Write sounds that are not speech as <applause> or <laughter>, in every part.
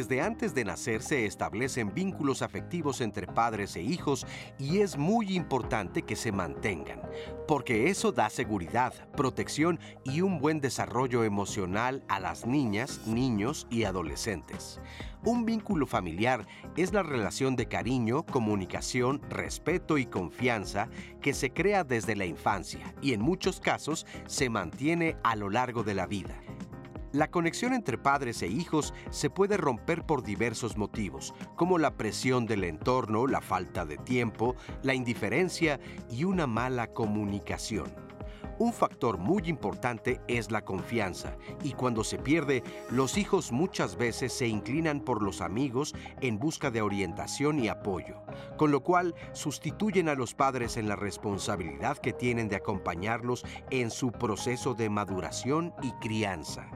Desde antes de nacer se establecen vínculos afectivos entre padres e hijos y es muy importante que se mantengan, porque eso da seguridad, protección y un buen desarrollo emocional a las niñas, niños y adolescentes. Un vínculo familiar es la relación de cariño, comunicación, respeto y confianza que se crea desde la infancia y en muchos casos se mantiene a lo largo de la vida. La conexión entre padres e hijos se puede romper por diversos motivos, como la presión del entorno, la falta de tiempo, la indiferencia y una mala comunicación. Un factor muy importante es la confianza, y cuando se pierde, los hijos muchas veces se inclinan por los amigos en busca de orientación y apoyo, con lo cual sustituyen a los padres en la responsabilidad que tienen de acompañarlos en su proceso de maduración y crianza.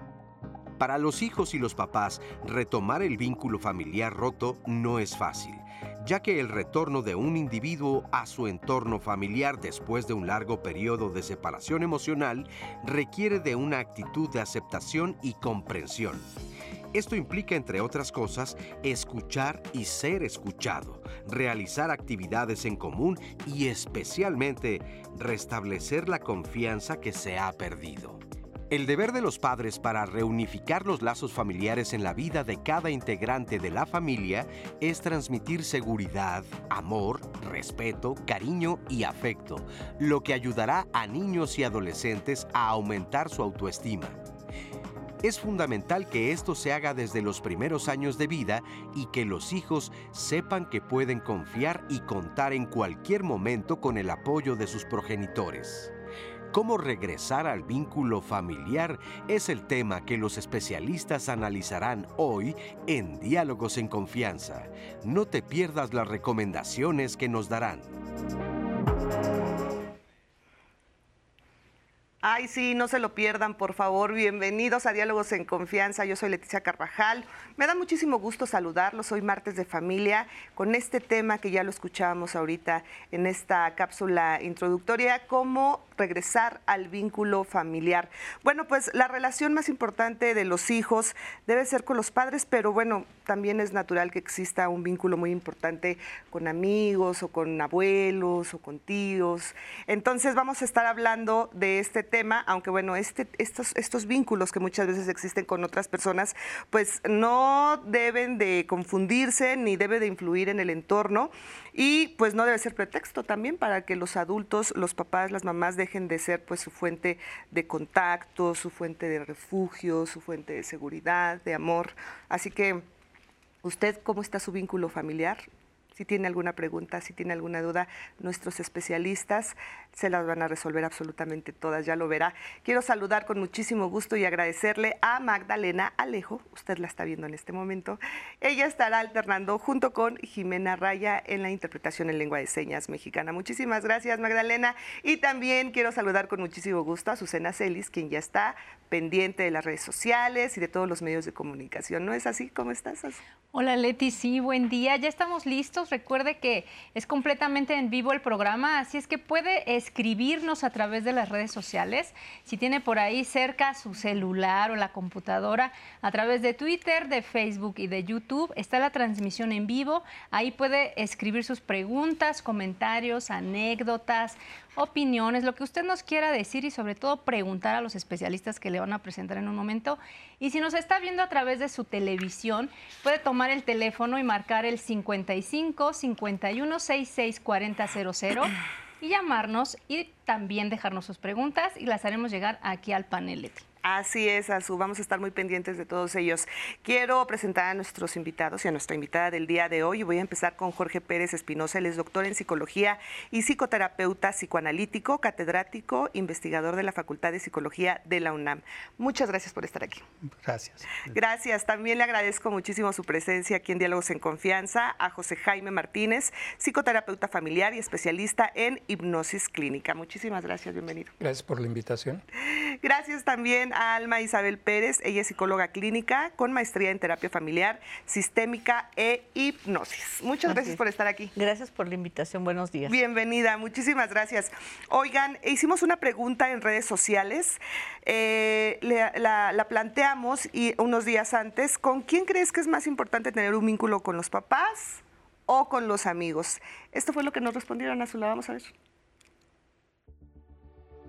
Para los hijos y los papás, retomar el vínculo familiar roto no es fácil, ya que el retorno de un individuo a su entorno familiar después de un largo periodo de separación emocional requiere de una actitud de aceptación y comprensión. Esto implica, entre otras cosas, escuchar y ser escuchado, realizar actividades en común y especialmente restablecer la confianza que se ha perdido. El deber de los padres para reunificar los lazos familiares en la vida de cada integrante de la familia es transmitir seguridad, amor, respeto, cariño y afecto, lo que ayudará a niños y adolescentes a aumentar su autoestima. Es fundamental que esto se haga desde los primeros años de vida y que los hijos sepan que pueden confiar y contar en cualquier momento con el apoyo de sus progenitores. Cómo regresar al vínculo familiar es el tema que los especialistas analizarán hoy en Diálogos en Confianza. No te pierdas las recomendaciones que nos darán. Ay, sí, no se lo pierdan, por favor. Bienvenidos a Diálogos en Confianza. Yo soy Leticia Carvajal. Me da muchísimo gusto saludarlos. Hoy martes de familia con este tema que ya lo escuchábamos ahorita en esta cápsula introductoria, cómo regresar al vínculo familiar. Bueno, pues la relación más importante de los hijos debe ser con los padres, pero bueno, también es natural que exista un vínculo muy importante con amigos o con abuelos o con tíos. Entonces vamos a estar hablando de este tema, aunque bueno, este, estos, estos vínculos que muchas veces existen con otras personas, pues no deben de confundirse ni debe de influir en el entorno y pues no debe ser pretexto también para que los adultos, los papás, las mamás dejen de ser pues su fuente de contacto, su fuente de refugio, su fuente de seguridad, de amor. Así que, ¿usted cómo está su vínculo familiar? Si tiene alguna pregunta, si tiene alguna duda, nuestros especialistas se las van a resolver absolutamente todas, ya lo verá. Quiero saludar con muchísimo gusto y agradecerle a Magdalena Alejo, usted la está viendo en este momento. Ella estará alternando junto con Jimena Raya en la interpretación en lengua de señas mexicana. Muchísimas gracias, Magdalena. Y también quiero saludar con muchísimo gusto a Susana Celis, quien ya está pendiente de las redes sociales y de todos los medios de comunicación. ¿No es así? ¿Cómo estás? Hola Leti, sí, buen día. Ya estamos listos. Recuerde que es completamente en vivo el programa, así es que puede escribirnos a través de las redes sociales. Si tiene por ahí cerca su celular o la computadora, a través de Twitter, de Facebook y de YouTube, está la transmisión en vivo. Ahí puede escribir sus preguntas, comentarios, anécdotas, opiniones, lo que usted nos quiera decir y sobre todo preguntar a los especialistas que le van a presentar en un momento. Y si nos está viendo a través de su televisión, puede tomar el teléfono y marcar el 55 51 66 40 y llamarnos y también dejarnos sus preguntas y las haremos llegar aquí al panel. Así es, Azu. Vamos a estar muy pendientes de todos ellos. Quiero presentar a nuestros invitados y a nuestra invitada del día de hoy. Voy a empezar con Jorge Pérez Espinosa. Él es doctor en psicología y psicoterapeuta psicoanalítico, catedrático, investigador de la Facultad de Psicología de la UNAM. Muchas gracias por estar aquí. Gracias. Gracias. También le agradezco muchísimo su presencia aquí en Diálogos en Confianza a José Jaime Martínez, psicoterapeuta familiar y especialista en hipnosis clínica. Muchísimas gracias. Bienvenido. Gracias por la invitación. Gracias también Alma Isabel Pérez, ella es psicóloga clínica con maestría en terapia familiar, sistémica e hipnosis. Muchas gracias por estar aquí. Gracias por la invitación, buenos días. Bienvenida, muchísimas gracias. Oigan, hicimos una pregunta en redes sociales, eh, la, la planteamos y unos días antes, ¿con quién crees que es más importante tener un vínculo con los papás o con los amigos? Esto fue lo que nos respondieron a su lado, vamos a ver.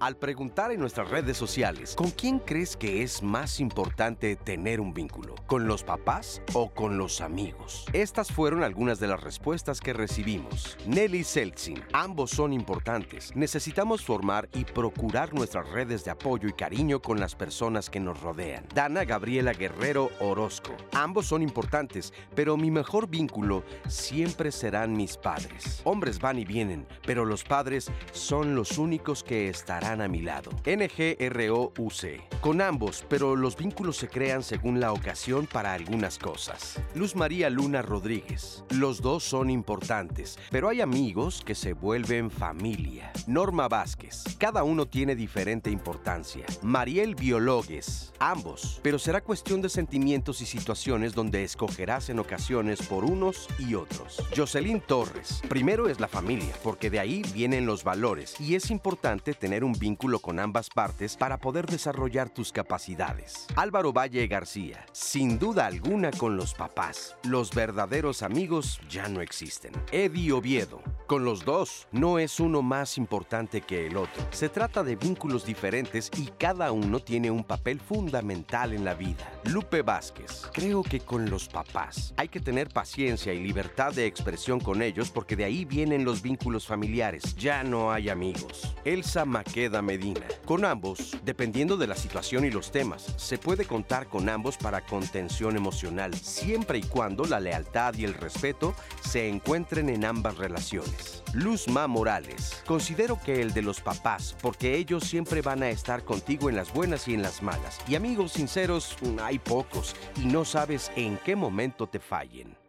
Al preguntar en nuestras redes sociales, ¿con quién crees que es más importante tener un vínculo? ¿Con los papás o con los amigos? Estas fueron algunas de las respuestas que recibimos. Nelly Seltzin, ambos son importantes. Necesitamos formar y procurar nuestras redes de apoyo y cariño con las personas que nos rodean. Dana Gabriela Guerrero Orozco, ambos son importantes, pero mi mejor vínculo siempre serán mis padres. Hombres van y vienen, pero los padres son los únicos que estarán a mi lado. NGROUC. Con ambos, pero los vínculos se crean según la ocasión para algunas cosas. Luz María Luna Rodríguez. Los dos son importantes, pero hay amigos que se vuelven familia. Norma Vázquez. Cada uno tiene diferente importancia. Mariel Biologues. Ambos, pero será cuestión de sentimientos y situaciones donde escogerás en ocasiones por unos y otros. Jocelyn Torres. Primero es la familia, porque de ahí vienen los valores y es importante tener un vínculo con ambas partes para poder desarrollar tus capacidades. Álvaro Valle García, sin duda alguna con los papás. Los verdaderos amigos ya no existen. Eddie Oviedo, con los dos no es uno más importante que el otro. Se trata de vínculos diferentes y cada uno tiene un papel fundamental en la vida. Lupe Vázquez, creo que con los papás hay que tener paciencia y libertad de expresión con ellos porque de ahí vienen los vínculos familiares. Ya no hay amigos. Elsa Maqueda Medina. Con ambos, dependiendo de la situación y los temas, se puede contar con ambos para contención emocional, siempre y cuando la lealtad y el respeto se encuentren en ambas relaciones. Luzma Morales. Considero que el de los papás, porque ellos siempre van a estar contigo en las buenas y en las malas. Y amigos sinceros, hay pocos, y no sabes en qué momento te fallen.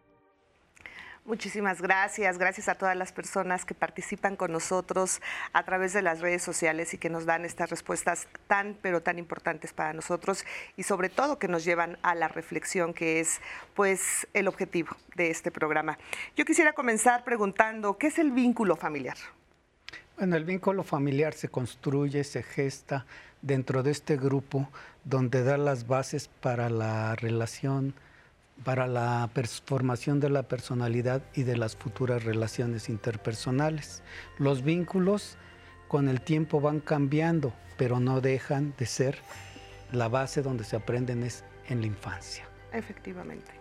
Muchísimas gracias. Gracias a todas las personas que participan con nosotros a través de las redes sociales y que nos dan estas respuestas tan, pero tan importantes para nosotros y sobre todo que nos llevan a la reflexión que es pues el objetivo de este programa. Yo quisiera comenzar preguntando, ¿qué es el vínculo familiar? Bueno, el vínculo familiar se construye, se gesta dentro de este grupo donde da las bases para la relación para la formación de la personalidad y de las futuras relaciones interpersonales. Los vínculos con el tiempo van cambiando, pero no dejan de ser la base donde se aprenden es en la infancia. Efectivamente.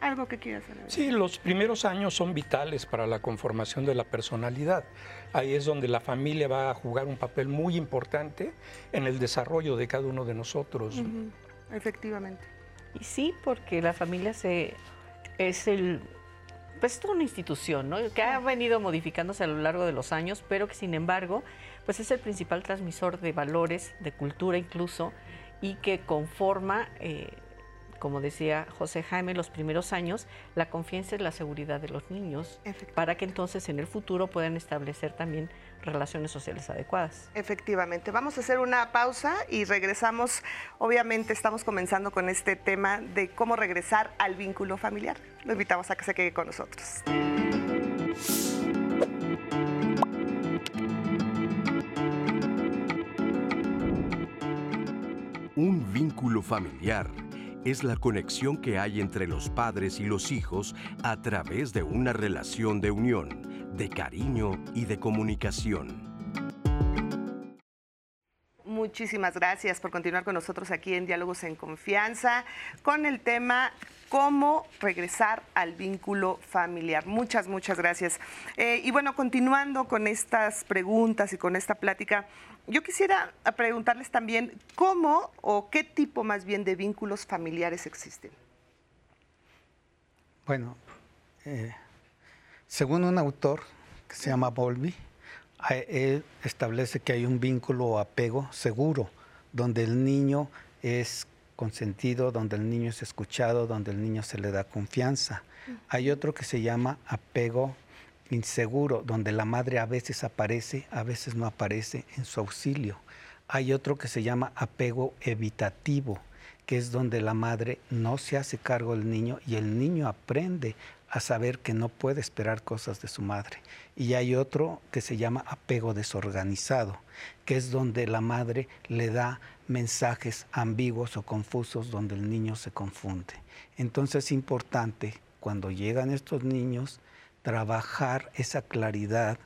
¿Algo que quieras saber? Sí, los primeros años son vitales para la conformación de la personalidad. Ahí es donde la familia va a jugar un papel muy importante en el desarrollo de cada uno de nosotros. Efectivamente. Y sí, porque la familia se, es el, pues es una institución, ¿no? Que ha venido modificándose a lo largo de los años, pero que sin embargo, pues es el principal transmisor de valores, de cultura incluso, y que conforma eh, como decía José Jaime, los primeros años, la confianza es la seguridad de los niños para que entonces en el futuro puedan establecer también relaciones sociales adecuadas. Efectivamente. Vamos a hacer una pausa y regresamos. Obviamente estamos comenzando con este tema de cómo regresar al vínculo familiar. Lo invitamos a que se quede con nosotros. Un vínculo familiar es la conexión que hay entre los padres y los hijos a través de una relación de unión, de cariño y de comunicación. Muchísimas gracias por continuar con nosotros aquí en Diálogos en Confianza con el tema cómo regresar al vínculo familiar. Muchas, muchas gracias. Eh, y bueno, continuando con estas preguntas y con esta plática, yo quisiera preguntarles también cómo o qué tipo más bien de vínculos familiares existen. Bueno, eh, según un autor que se llama Volby, él establece que hay un vínculo o apego seguro, donde el niño es consentido, donde el niño es escuchado, donde el niño se le da confianza. Hay otro que se llama apego inseguro, donde la madre a veces aparece, a veces no aparece en su auxilio. Hay otro que se llama apego evitativo, que es donde la madre no se hace cargo del niño y el niño aprende a saber que no puede esperar cosas de su madre. Y hay otro que se llama apego desorganizado, que es donde la madre le da mensajes ambiguos o confusos donde el niño se confunde. Entonces es importante cuando llegan estos niños trabajar esa claridad,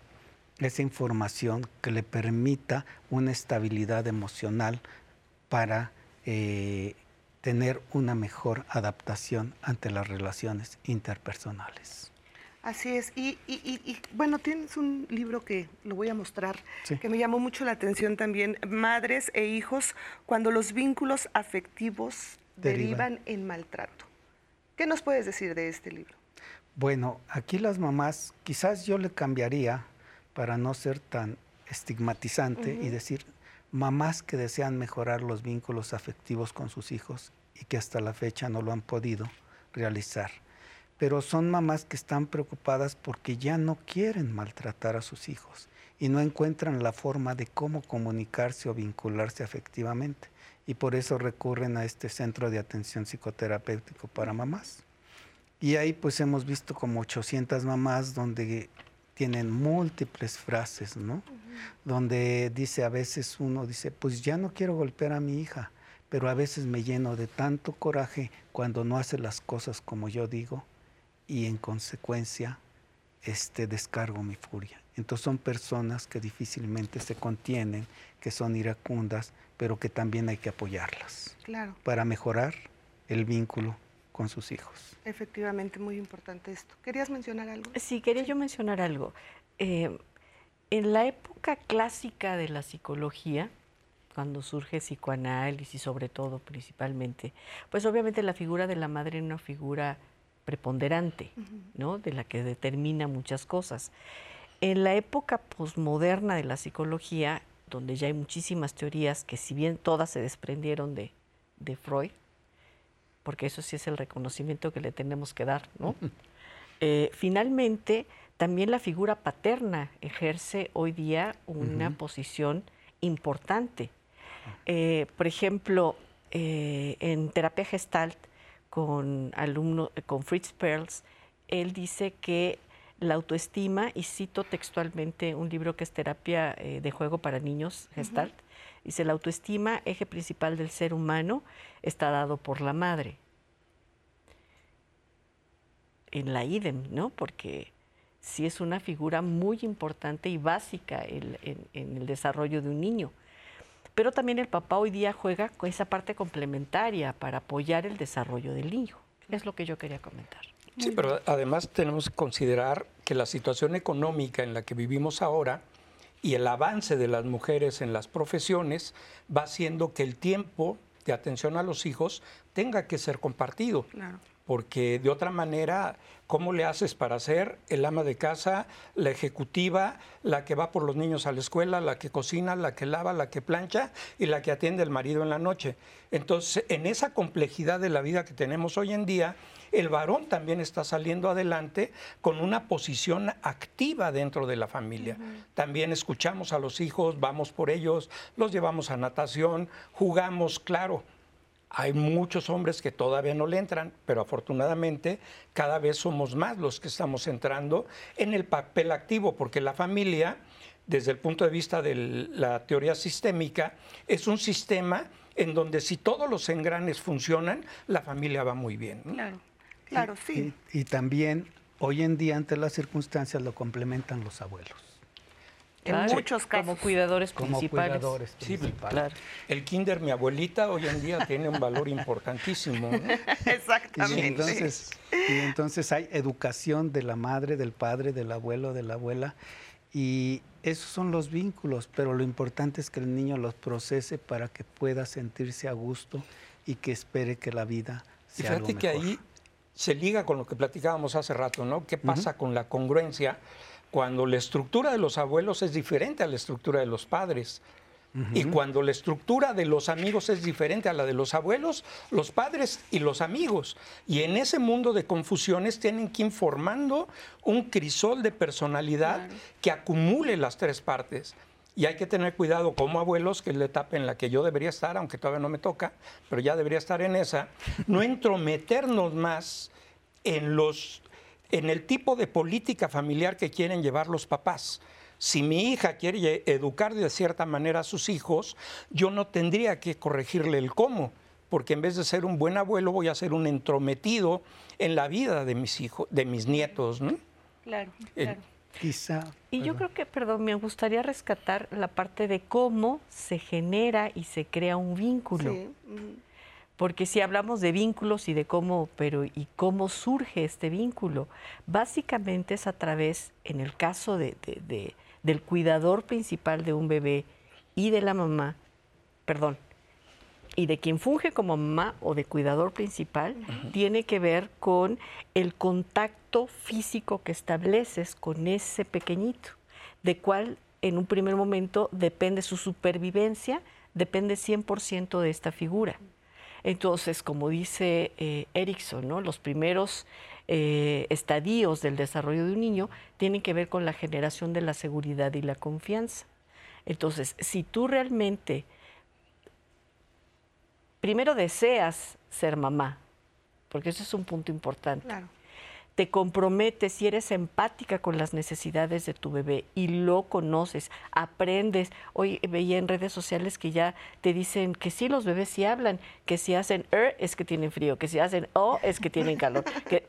esa información que le permita una estabilidad emocional para eh, tener una mejor adaptación ante las relaciones interpersonales. Así es. Y, bueno, tienes un libro que lo voy a mostrar, que me llamó mucho la atención también, Madres e Hijos, cuando los vínculos afectivos derivan, en maltrato. ¿Qué nos puedes decir de este libro? Bueno, aquí las mamás, quizás yo le cambiaría para no ser tan estigmatizante y decir, mamás que desean mejorar los vínculos afectivos con sus hijos y que hasta la fecha no lo han podido realizar. Pero son mamás que están preocupadas porque ya no quieren maltratar a sus hijos y no encuentran la forma de cómo comunicarse o vincularse afectivamente. Y por eso recurren a este centro de atención psicoterapéutico para mamás. Y ahí pues hemos visto como 800 mamás donde tienen múltiples frases, ¿no? Donde dice a veces uno, dice, pues ya no quiero golpear a mi hija, pero a veces me lleno de tanto coraje cuando no hace las cosas como yo digo y en consecuencia este, descargo mi furia. Entonces son personas que difícilmente se contienen, que son iracundas, pero que también hay que apoyarlas claro. para mejorar el vínculo con sus hijos. Efectivamente, muy importante esto. ¿Querías mencionar algo? Sí, quería yo mencionar algo. Eh, en la época clásica de la psicología, cuando surge psicoanálisis, sobre todo principalmente, pues obviamente la figura de la madre es una figura preponderante, ¿no? De la que determina muchas cosas. En la época posmoderna de la psicología, donde ya hay muchísimas teorías que si bien todas se desprendieron de, de Freud, porque eso sí es el reconocimiento que le tenemos que dar, ¿no? Eh, finalmente, también la figura paterna ejerce hoy día una posición importante. Eh, por ejemplo, eh, en terapia gestalt con alumno, con Fritz Perls, él dice que la autoestima, y cito textualmente un libro que es Terapia de Juego para Niños, Gestalt, Dice, la autoestima, eje principal del ser humano, está dado por la madre. En la idem, ¿no? Porque sí es una figura muy importante y básica en, el desarrollo de un niño. Pero también el papá hoy día juega con esa parte complementaria para apoyar el desarrollo del niño. Es lo que yo quería comentar. Sí, pero además tenemos que considerar que la situación económica en la que vivimos ahora y el avance de las mujeres en las profesiones va haciendo que el tiempo de atención a los hijos tenga que ser compartido. Porque de otra manera, ¿cómo le haces para ser el ama de casa, la ejecutiva, la que va por los niños a la escuela, la que cocina, la que lava, la que plancha y la que atiende al marido en la noche? Entonces, en esa complejidad de la vida que tenemos hoy en día, el varón también está saliendo adelante con una posición activa dentro de la familia. También escuchamos a los hijos, vamos por ellos, los llevamos a natación, jugamos, claro. Hay muchos hombres que todavía no le entran, pero afortunadamente cada vez somos más los que estamos entrando en el papel activo, porque la familia, desde el punto de vista de la teoría sistémica, es un sistema en donde si todos los engranes funcionan, la familia va muy bien. Claro. Claro, sí. Y, también hoy en día ante las circunstancias lo complementan los abuelos. En muchos casos. Como cuidadores como principales. Cuidadores sí, claro. El kinder, mi abuelita, hoy en día tiene un valor importantísimo. <laughs> Exactamente. Y entonces, y entonces hay educación de la madre, del padre, del abuelo, de la abuela. Y esos son los vínculos, pero lo importante es que el niño los procese para que pueda sentirse a gusto y que espere que la vida sea y fíjate que ahí se liga con lo que platicábamos hace rato, ¿no? ¿Qué pasa con la congruencia cuando la estructura de los abuelos es diferente a la estructura de los padres? Y cuando la estructura de los amigos es diferente a la de los abuelos, los padres y los amigos. Y en ese mundo de confusiones tienen que ir formando un crisol de personalidad que acumule las tres partes. Y hay que tener cuidado como abuelos, que es la etapa en la que yo debería estar, aunque todavía no me toca, pero ya debería estar en esa, no <laughs> entrometernos más en, los, en el tipo de política familiar que quieren llevar los papás. Si mi hija quiere educar de cierta manera a sus hijos, yo no tendría que corregirle el cómo, porque en vez de ser un buen abuelo voy a ser un entrometido en la vida de mis hijos, de mis nietos, ¿no? Claro, El- claro. Quizá. Y yo creo que, perdón, me gustaría rescatar la parte de cómo se genera y se crea un vínculo. Sí, mm, Porque si hablamos de vínculos y de cómo, pero y cómo surge este vínculo, básicamente es a través, en el caso de, de- de- del cuidador principal de un bebé y de la mamá, perdón, y de quien funge como mamá o de cuidador principal, tiene que ver con el contacto físico que estableces con ese pequeñito, de cual en un primer momento depende su supervivencia, depende 100% de esta figura. Entonces, como dice eh, Erickson, ¿no? los primeros eh, estadios del desarrollo de un niño tienen que ver con la generación de la seguridad y la confianza. Entonces, si tú realmente primero deseas ser mamá, porque ese es un punto importante, claro. Te comprometes y eres empática con las necesidades de tu bebé y lo conoces, aprendes. Hoy veía en redes sociales que ya te dicen que sí, los bebés sí hablan, que si hacen er es que tienen frío, que si hacen o es que tienen calor. <laughs> que,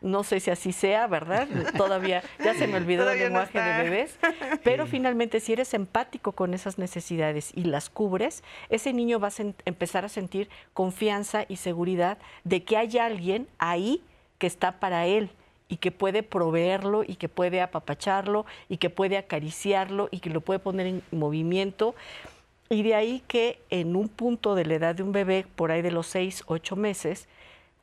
no sé si así sea, ¿verdad? Todavía ya se me olvidó el Todavía lenguaje de bebés, <laughs> pero finalmente si eres empático con esas necesidades y las cubres, ese niño va a empezar a sentir confianza y seguridad de que hay alguien ahí que está para él y que puede proveerlo y que puede apapacharlo y que puede acariciarlo y que lo puede poner en movimiento. Y de ahí que en un punto de la edad de un bebé, por ahí de los seis, ocho meses,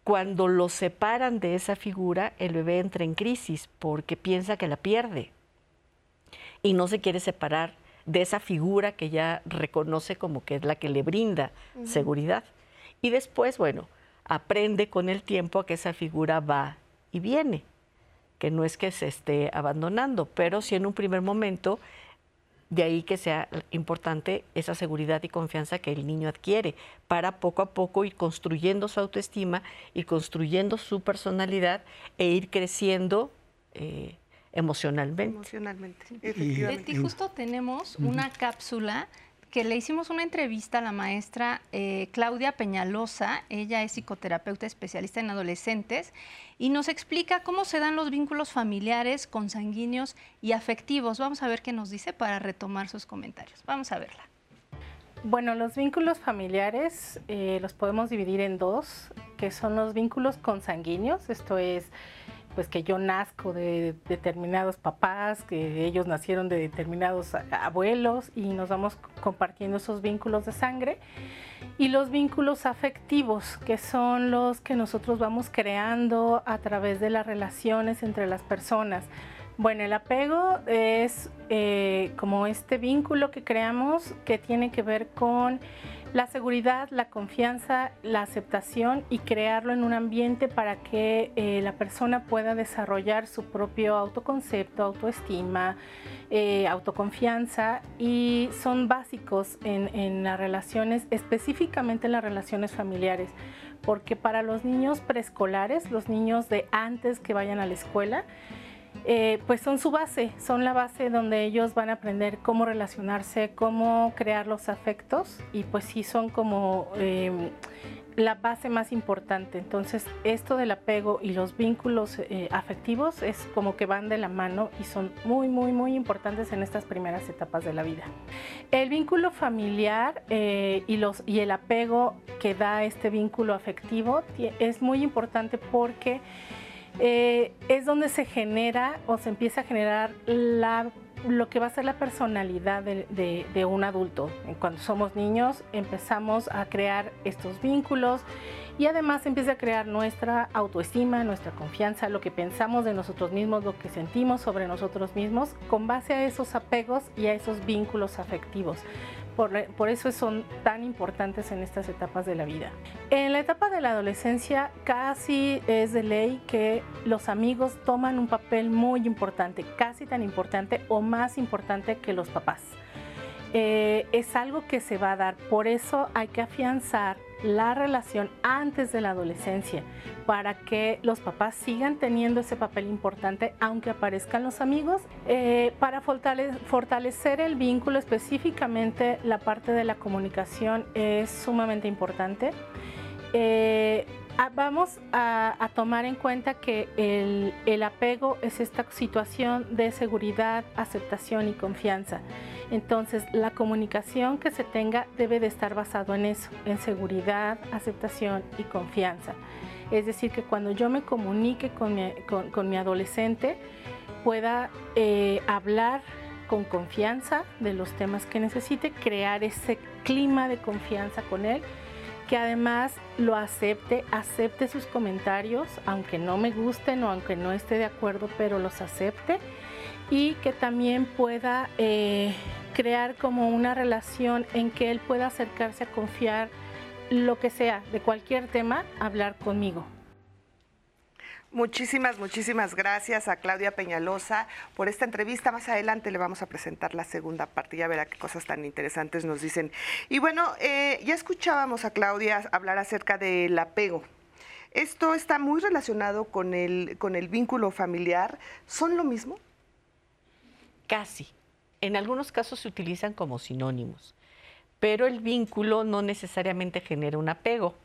cuando lo separan de esa figura, el bebé entra en crisis porque piensa que la pierde y no se quiere separar de esa figura que ya reconoce como que es la que le brinda seguridad. Y después, bueno, aprende con el tiempo a que esa figura va y viene, que no es que se esté abandonando, pero sí en un primer momento de ahí que sea importante esa seguridad y confianza que el niño adquiere para poco a poco ir construyendo su autoestima, ir construyendo su personalidad e ir creciendo eh, emocionalmente. Emocionalmente, efectivamente. justo tenemos una cápsula que le hicimos una entrevista a la maestra eh, Claudia Peñalosa, ella es psicoterapeuta especialista en adolescentes, y nos explica cómo se dan los vínculos familiares, consanguíneos y afectivos. Vamos a ver qué nos dice para retomar sus comentarios. Vamos a verla. Bueno, los vínculos familiares eh, los podemos dividir en dos, que son los vínculos consanguíneos, esto es pues que yo nazco de determinados papás, que ellos nacieron de determinados abuelos y nos vamos compartiendo esos vínculos de sangre. Y los vínculos afectivos, que son los que nosotros vamos creando a través de las relaciones entre las personas. Bueno, el apego es eh, como este vínculo que creamos que tiene que ver con la seguridad, la confianza, la aceptación y crearlo en un ambiente para que eh, la persona pueda desarrollar su propio autoconcepto, autoestima, eh, autoconfianza. Y son básicos en, en las relaciones, específicamente en las relaciones familiares, porque para los niños preescolares, los niños de antes que vayan a la escuela, eh, pues son su base, son la base donde ellos van a aprender cómo relacionarse, cómo crear los afectos y pues sí son como eh, la base más importante. Entonces esto del apego y los vínculos eh, afectivos es como que van de la mano y son muy, muy, muy importantes en estas primeras etapas de la vida. El vínculo familiar eh, y, y el apego que da este vínculo afectivo es muy importante porque eh, es donde se genera o se empieza a generar lo que va a ser la personalidad de un adulto. Cuando somos niños empezamos a crear estos vínculos y además empieza a crear nuestra autoestima, nuestra confianza, lo que pensamos de nosotros mismos, lo que sentimos sobre nosotros mismos, con base a esos apegos y a esos vínculos afectivos. Por, eso son tan importantes en estas etapas de la vida. En la etapa de la adolescencia casi es de ley que los amigos toman un papel muy importante, casi tan importante o más importante que los papás. Eh, es algo que se va a dar, por eso hay que afianzar la relación antes de la adolescencia para que los papás sigan teniendo ese papel importante aunque aparezcan los amigos. Eh, para fortalecer el vínculo específicamente la parte de la comunicación es sumamente importante. Eh, vamos a, tomar en cuenta que el, apego es esta situación de seguridad, aceptación y confianza. Entonces, la comunicación que se tenga debe de estar basado en eso, en seguridad, aceptación y confianza. Es decir, que cuando yo me comunique con mi, adolescente, pueda eh, hablar con confianza de los temas que necesite, crear ese clima de confianza con él que además lo acepte, acepte sus comentarios, aunque no me gusten o aunque no esté de acuerdo, pero los acepte y que también pueda eh, crear como una relación en que él pueda acercarse a confiar lo que sea, de cualquier tema, hablar conmigo. Muchísimas, muchísimas gracias a Claudia Peñalosa por esta entrevista. Más adelante le vamos a presentar la segunda parte, ya verá qué cosas tan interesantes nos dicen. Y bueno, eh, ya escuchábamos a Claudia hablar acerca del apego. Esto está muy relacionado con el, con el vínculo familiar. ¿Son lo mismo? Casi. En algunos casos se utilizan como sinónimos, pero el vínculo no necesariamente genera un apego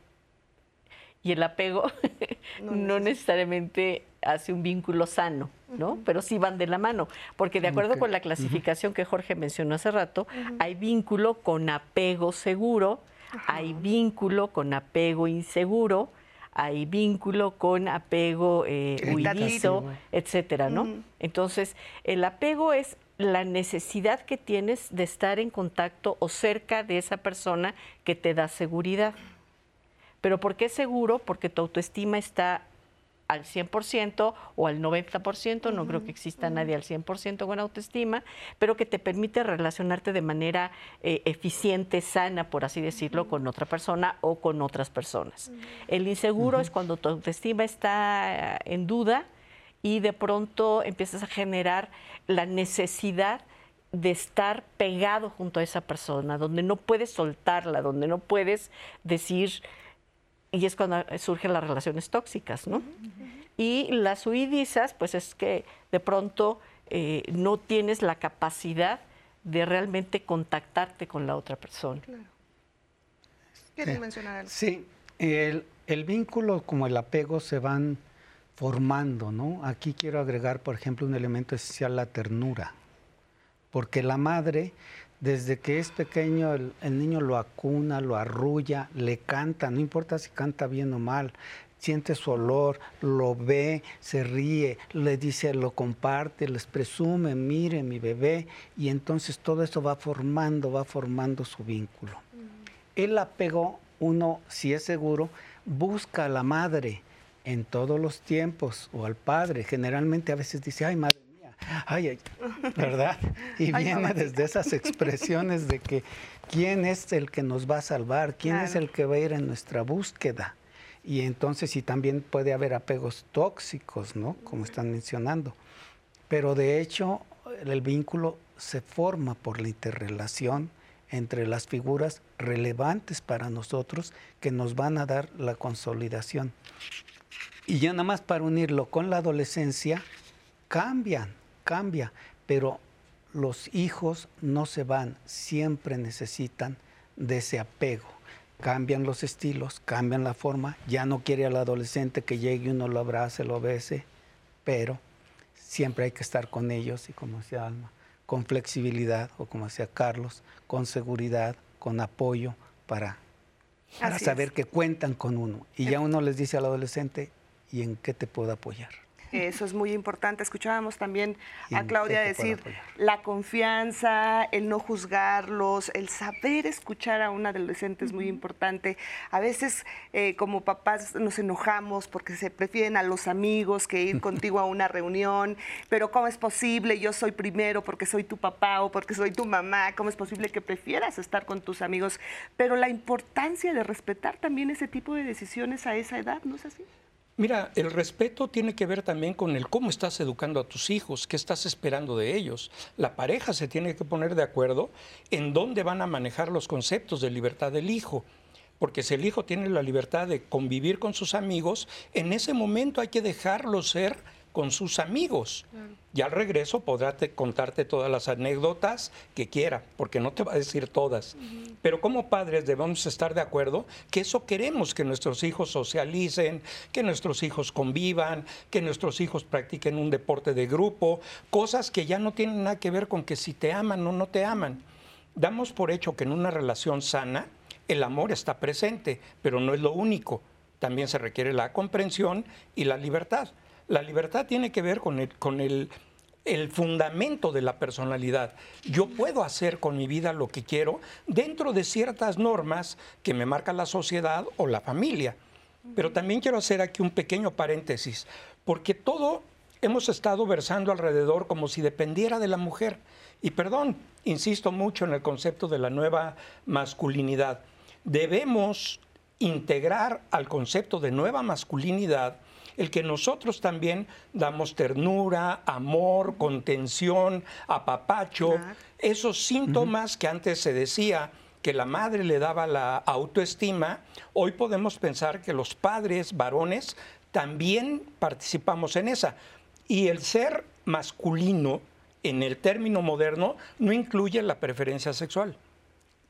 y el apego <laughs> no, necesariamente hace un vínculo sano, ¿no? Pero sí van de la mano, porque de acuerdo con la clasificación que Jorge mencionó hace rato, hay vínculo con apego seguro, hay vínculo con apego inseguro, hay vínculo con apego eh, huidizo, etcétera, ¿no? Entonces, el apego es la necesidad que tienes de estar en contacto o cerca de esa persona que te da seguridad. ¿Pero por qué seguro? Porque tu autoestima está al 100% o al 90%, no creo que exista nadie al 100% con autoestima, pero que te permite relacionarte de manera eh, eficiente, sana, por así decirlo, con otra persona o con otras personas. El inseguro es cuando tu autoestima está eh, en duda y de pronto empiezas a generar la necesidad de estar pegado junto a esa persona, donde no puedes soltarla, donde no puedes decir, y es cuando surgen las relaciones tóxicas, ¿no? Y las huidizas, pues es que de pronto eh, no tienes la capacidad de realmente contactarte con la otra persona. Claro. ¿Quieres mencionar algo? Sí, el, el, vínculo como el apego se van formando, ¿no? Aquí quiero agregar, por ejemplo, un elemento esencial, la ternura, porque la madre desde que es pequeño el, niño lo acuna, lo arrulla, le canta, no importa si canta bien o mal, siente su olor, lo ve, se ríe, le dice, lo comparte, les presume, mire mi bebé, y entonces todo eso va formando, va formando su vínculo. El apego, uno, si es seguro, busca a la madre en todos los tiempos o al padre. Generalmente a veces dice, ay madre ay, ay, ¿verdad? Y viene desde esas expresiones de que quién es el que nos va a salvar, quién es el que va a ir en nuestra búsqueda. Y entonces, sí también puede haber apegos tóxicos, ¿no? Como están mencionando. Pero de hecho, el vínculo se forma por la interrelación entre las figuras relevantes para nosotros que nos van a dar la consolidación. Y ya nada más para unirlo con la adolescencia, cambian cambia, pero los hijos no se van, siempre necesitan de ese apego. Cambian los estilos, cambian la forma, ya no quiere al adolescente que llegue uno lo abrace, lo bese, pero siempre hay que estar con ellos y como decía Alma, con flexibilidad o como decía Carlos, con seguridad, con apoyo para, saber que cuentan con uno. Y ya uno les dice al adolescente, ¿y en qué te puedo apoyar? Eso es muy importante. Escuchábamos también a Claudia decir la confianza, el no juzgarlos, el saber escuchar a un adolescente es muy importante. A veces eh, como papás nos enojamos porque se prefieren a los amigos que ir <laughs> contigo a una reunión, pero ¿cómo es posible? Yo soy primero porque soy tu papá o porque soy tu mamá. ¿Cómo es posible que prefieras estar con tus amigos? Pero la importancia de respetar también ese tipo de decisiones a esa edad, ¿no es así? Mira, el respeto tiene que ver también con el cómo estás educando a tus hijos, qué estás esperando de ellos. La pareja se tiene que poner de acuerdo en dónde van a manejar los conceptos de libertad del hijo. Porque si el hijo tiene la libertad de convivir con sus amigos, en ese momento hay que dejarlo ser con sus amigos. Y al regreso podrá contarte todas las anécdotas que quiera, porque no te va a decir todas. Pero como padres debemos estar de acuerdo que eso queremos, que nuestros hijos socialicen, que nuestros hijos convivan, que nuestros hijos practiquen un deporte de grupo, cosas que ya no tienen nada que ver con que si te aman o no te aman. Damos por hecho que en una relación sana el amor está presente, pero no es lo único. También se requiere la comprensión y la libertad. La libertad tiene que ver con el, con el, fundamento de la personalidad. Yo puedo hacer con mi vida lo que quiero dentro de ciertas normas que me marca la sociedad o la familia. Pero también quiero hacer aquí un pequeño paréntesis, porque todo hemos estado versando alrededor como si dependiera de la mujer. Y perdón, insisto mucho en el concepto de la nueva masculinidad. Debemos integrar al concepto de nueva masculinidad el que nosotros también damos ternura, amor, contención, apapacho, esos síntomas que antes se decía que la madre le daba la autoestima, hoy podemos pensar que los padres varones también participamos en esa. Y el ser masculino, en el término moderno, no incluye la preferencia sexual,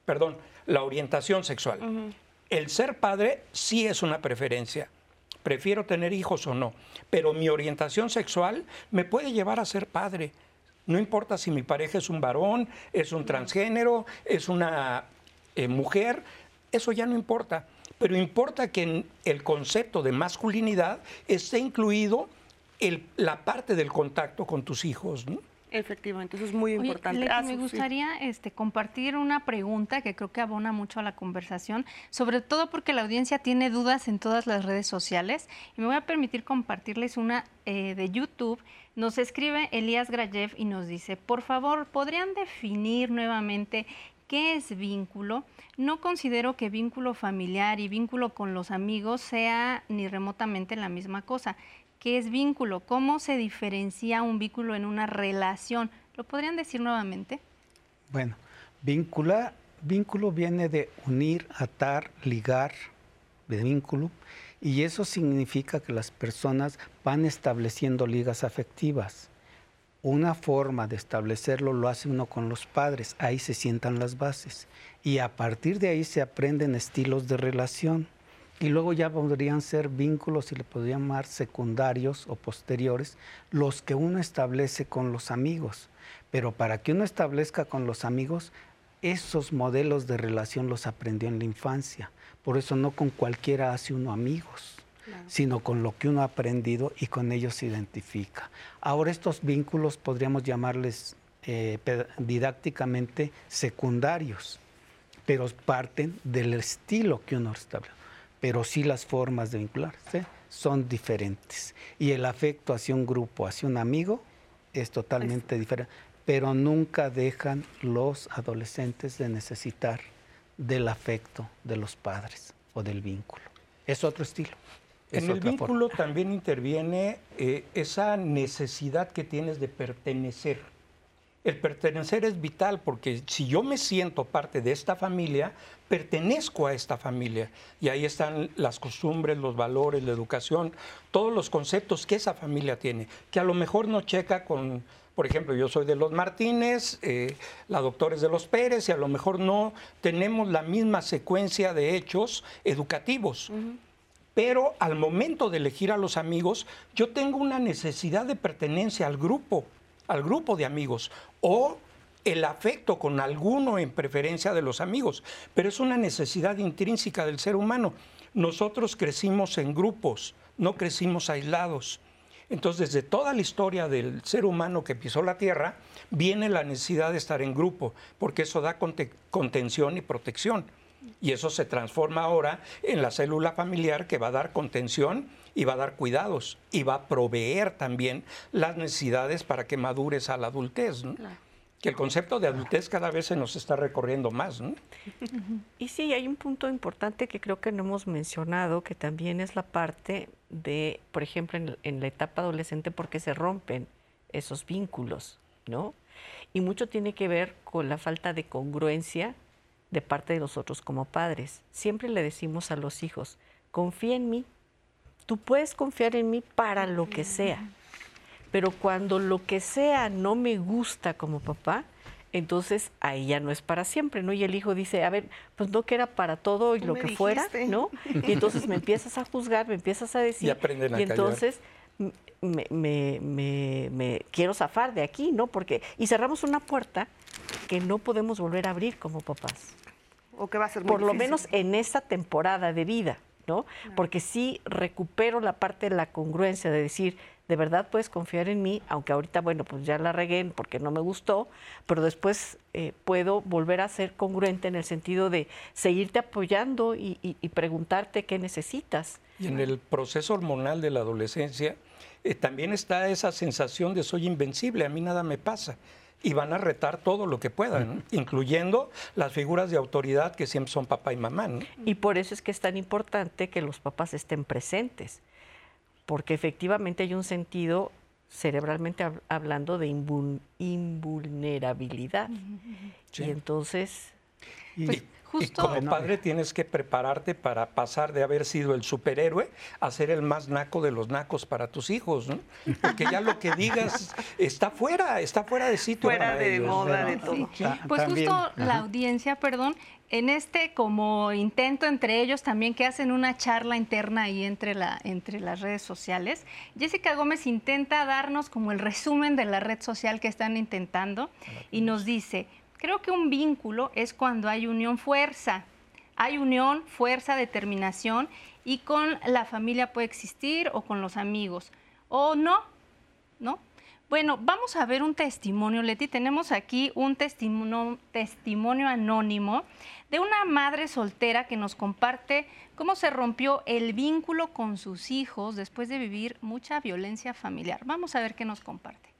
perdón, la orientación sexual. El ser padre sí es una preferencia prefiero tener hijos o no, pero mi orientación sexual me puede llevar a ser padre. No importa si mi pareja es un varón, es un transgénero, es una eh, mujer, eso ya no importa. Pero importa que en el concepto de masculinidad esté incluido la parte del contacto con tus hijos. Efectivamente, eso es muy importante. Ah, me gustaría este, compartir una pregunta que creo que abona mucho a la conversación, sobre todo porque la audiencia tiene dudas en todas las redes sociales. Y me voy a permitir compartirles una eh, de YouTube. Nos escribe Elías Grayev y nos dice, por favor, ¿podrían definir nuevamente ¿Qué es vínculo? No considero que vínculo familiar y vínculo con los amigos sea ni remotamente la misma cosa. ¿Qué es vínculo? ¿Cómo se diferencia un vínculo en una relación? ¿Lo podrían decir nuevamente? Bueno, vincula, vínculo viene de unir, atar, ligar, de vínculo, y eso significa que las personas van estableciendo ligas afectivas. Una forma de establecerlo lo hace uno con los padres, ahí se sientan las bases, y a partir de ahí se aprenden estilos de relación y luego ya podrían ser vínculos, y le podrían llamar secundarios o posteriores, los que uno establece con los amigos. Pero para que uno establezca con los amigos, esos modelos de relación los aprendió en la infancia. Por eso no con cualquiera hace uno amigos, sino con lo que uno ha aprendido y con ellos se identifica. Ahora estos vínculos podríamos llamarles eh, didácticamente secundarios, pero parten del estilo que uno establece pero sí las formas de vincularse son diferentes. Y el afecto hacia un grupo, hacia un amigo, es totalmente diferente. Pero nunca dejan los adolescentes de necesitar del afecto de los padres o del vínculo. Es otro estilo. en el vínculo también interviene eh, esa necesidad que tienes de pertenecer el pertenecer es vital porque si yo me siento parte de esta familia, pertenezco a esta familia. Y ahí están las costumbres, los valores, la educación, todos los conceptos que esa familia tiene, que a lo mejor no checa con, por ejemplo, yo soy de los Martínez, eh, la doctora es de los Pérez, y a lo mejor no tenemos la misma secuencia de hechos educativos. Pero al momento de elegir a los amigos, yo tengo una necesidad de pertenencia al grupo al grupo de amigos o el afecto con alguno en preferencia de los amigos, pero es una necesidad intrínseca del ser humano. Nosotros crecimos en grupos, no crecimos aislados. Entonces, desde toda la historia del ser humano que pisó la Tierra, viene la necesidad de estar en grupo, porque eso da contención y protección. Y eso se transforma ahora en la célula familiar que va a dar contención y va a dar cuidados y va a proveer también las necesidades para que madures a la adultez. Que el concepto de adultez cada vez se nos está recorriendo más. Y sí, hay un punto importante que creo que no hemos mencionado, que también es la parte de, por ejemplo, en, en la etapa adolescente, porque se rompen esos vínculos, ¿no? Y mucho tiene que ver con la falta de congruencia de parte de nosotros como padres. Siempre le decimos a los hijos, confía en mí, tú puedes confiar en mí para lo que sea, pero cuando lo que sea no me gusta como papá, entonces ahí ya no es para siempre, ¿no? Y el hijo dice, a ver, pues no que era para todo y lo que fuera, ¿no? Y entonces me empiezas a juzgar, me empiezas a decir, y, entonces me, me, me, quiero zafar de aquí, ¿no? Porque, y cerramos una puerta que no podemos volver a abrir como papás. O que va a ser Por lo menos en esta temporada de vida, ¿no? Porque sí recupero la parte de la congruencia de decir, de verdad puedes confiar en mí, aunque ahorita, bueno, pues ya la regué porque no me gustó, pero después eh, puedo volver a ser congruente en el sentido de seguirte apoyando y preguntarte qué necesitas. Y en el proceso hormonal de la adolescencia eh, también está esa sensación de soy invencible, a mí nada me pasa. Y van a retar todo lo que puedan, incluyendo las figuras de autoridad que siempre son papá y mamá. Y por eso es que es tan importante que los papás estén presentes, porque efectivamente hay un sentido cerebralmente hablando de invulnerabilidad. Y entonces... Pues, y como padre tienes que prepararte para pasar de haber sido el superhéroe a ser el más naco de los nacos para tus hijos, ¿no? Porque ya lo que digas está fuera, está fuera de sitio. Fuera de moda, de todo. Pues justo la audiencia, perdón, en este como intento entre ellos también que hacen una charla interna ahí entre, la, entre las redes sociales, Jessica Gómez intenta darnos como el resumen de la red social que están intentando y nos dice, Creo que un vínculo es cuando hay unión fuerza. Hay unión, fuerza, determinación y con la familia puede existir o con los amigos. O no, ¿no? Bueno, vamos a ver un testimonio, Leti. Tenemos aquí un testimonio, testimonio anónimo de una madre soltera que nos comparte cómo se rompió el vínculo con sus hijos después de vivir mucha violencia familiar. Vamos a ver qué nos comparte.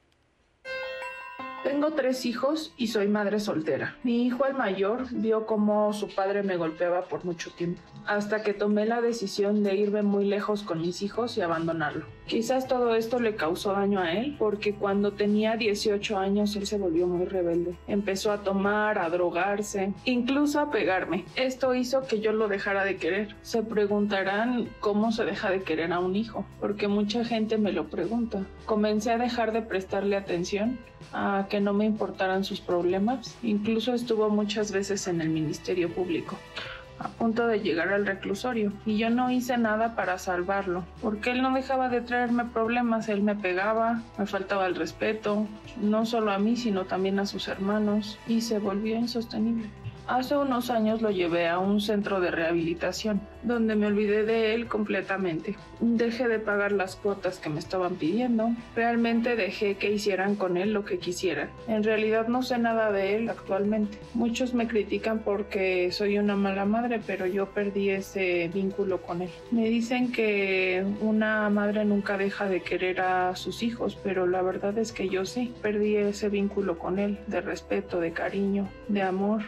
Tengo tres hijos y soy madre soltera. Mi hijo el mayor vio cómo su padre me golpeaba por mucho tiempo, hasta que tomé la decisión de irme muy lejos con mis hijos y abandonarlo. Quizás todo esto le causó daño a él, porque cuando tenía 18 años él se volvió muy rebelde. Empezó a tomar, a drogarse, incluso a pegarme. Esto hizo que yo lo dejara de querer. Se preguntarán cómo se deja de querer a un hijo, porque mucha gente me lo pregunta. Comencé a dejar de prestarle atención a que no me importaran sus problemas. Incluso estuvo muchas veces en el Ministerio Público a punto de llegar al reclusorio y yo no hice nada para salvarlo, porque él no dejaba de traerme problemas, él me pegaba, me faltaba el respeto, no solo a mí, sino también a sus hermanos, y se volvió insostenible. Hace unos años lo llevé a un centro de rehabilitación, donde me olvidé de él completamente. Dejé de pagar las cuotas que me estaban pidiendo. Realmente dejé que hicieran con él lo que quisieran. En realidad no sé nada de él actualmente. Muchos me critican porque soy una mala madre, pero yo perdí ese vínculo con él. Me dicen que una madre nunca deja de querer a sus hijos, pero la verdad es que yo sí. Perdí ese vínculo con él, de respeto, de cariño, de amor.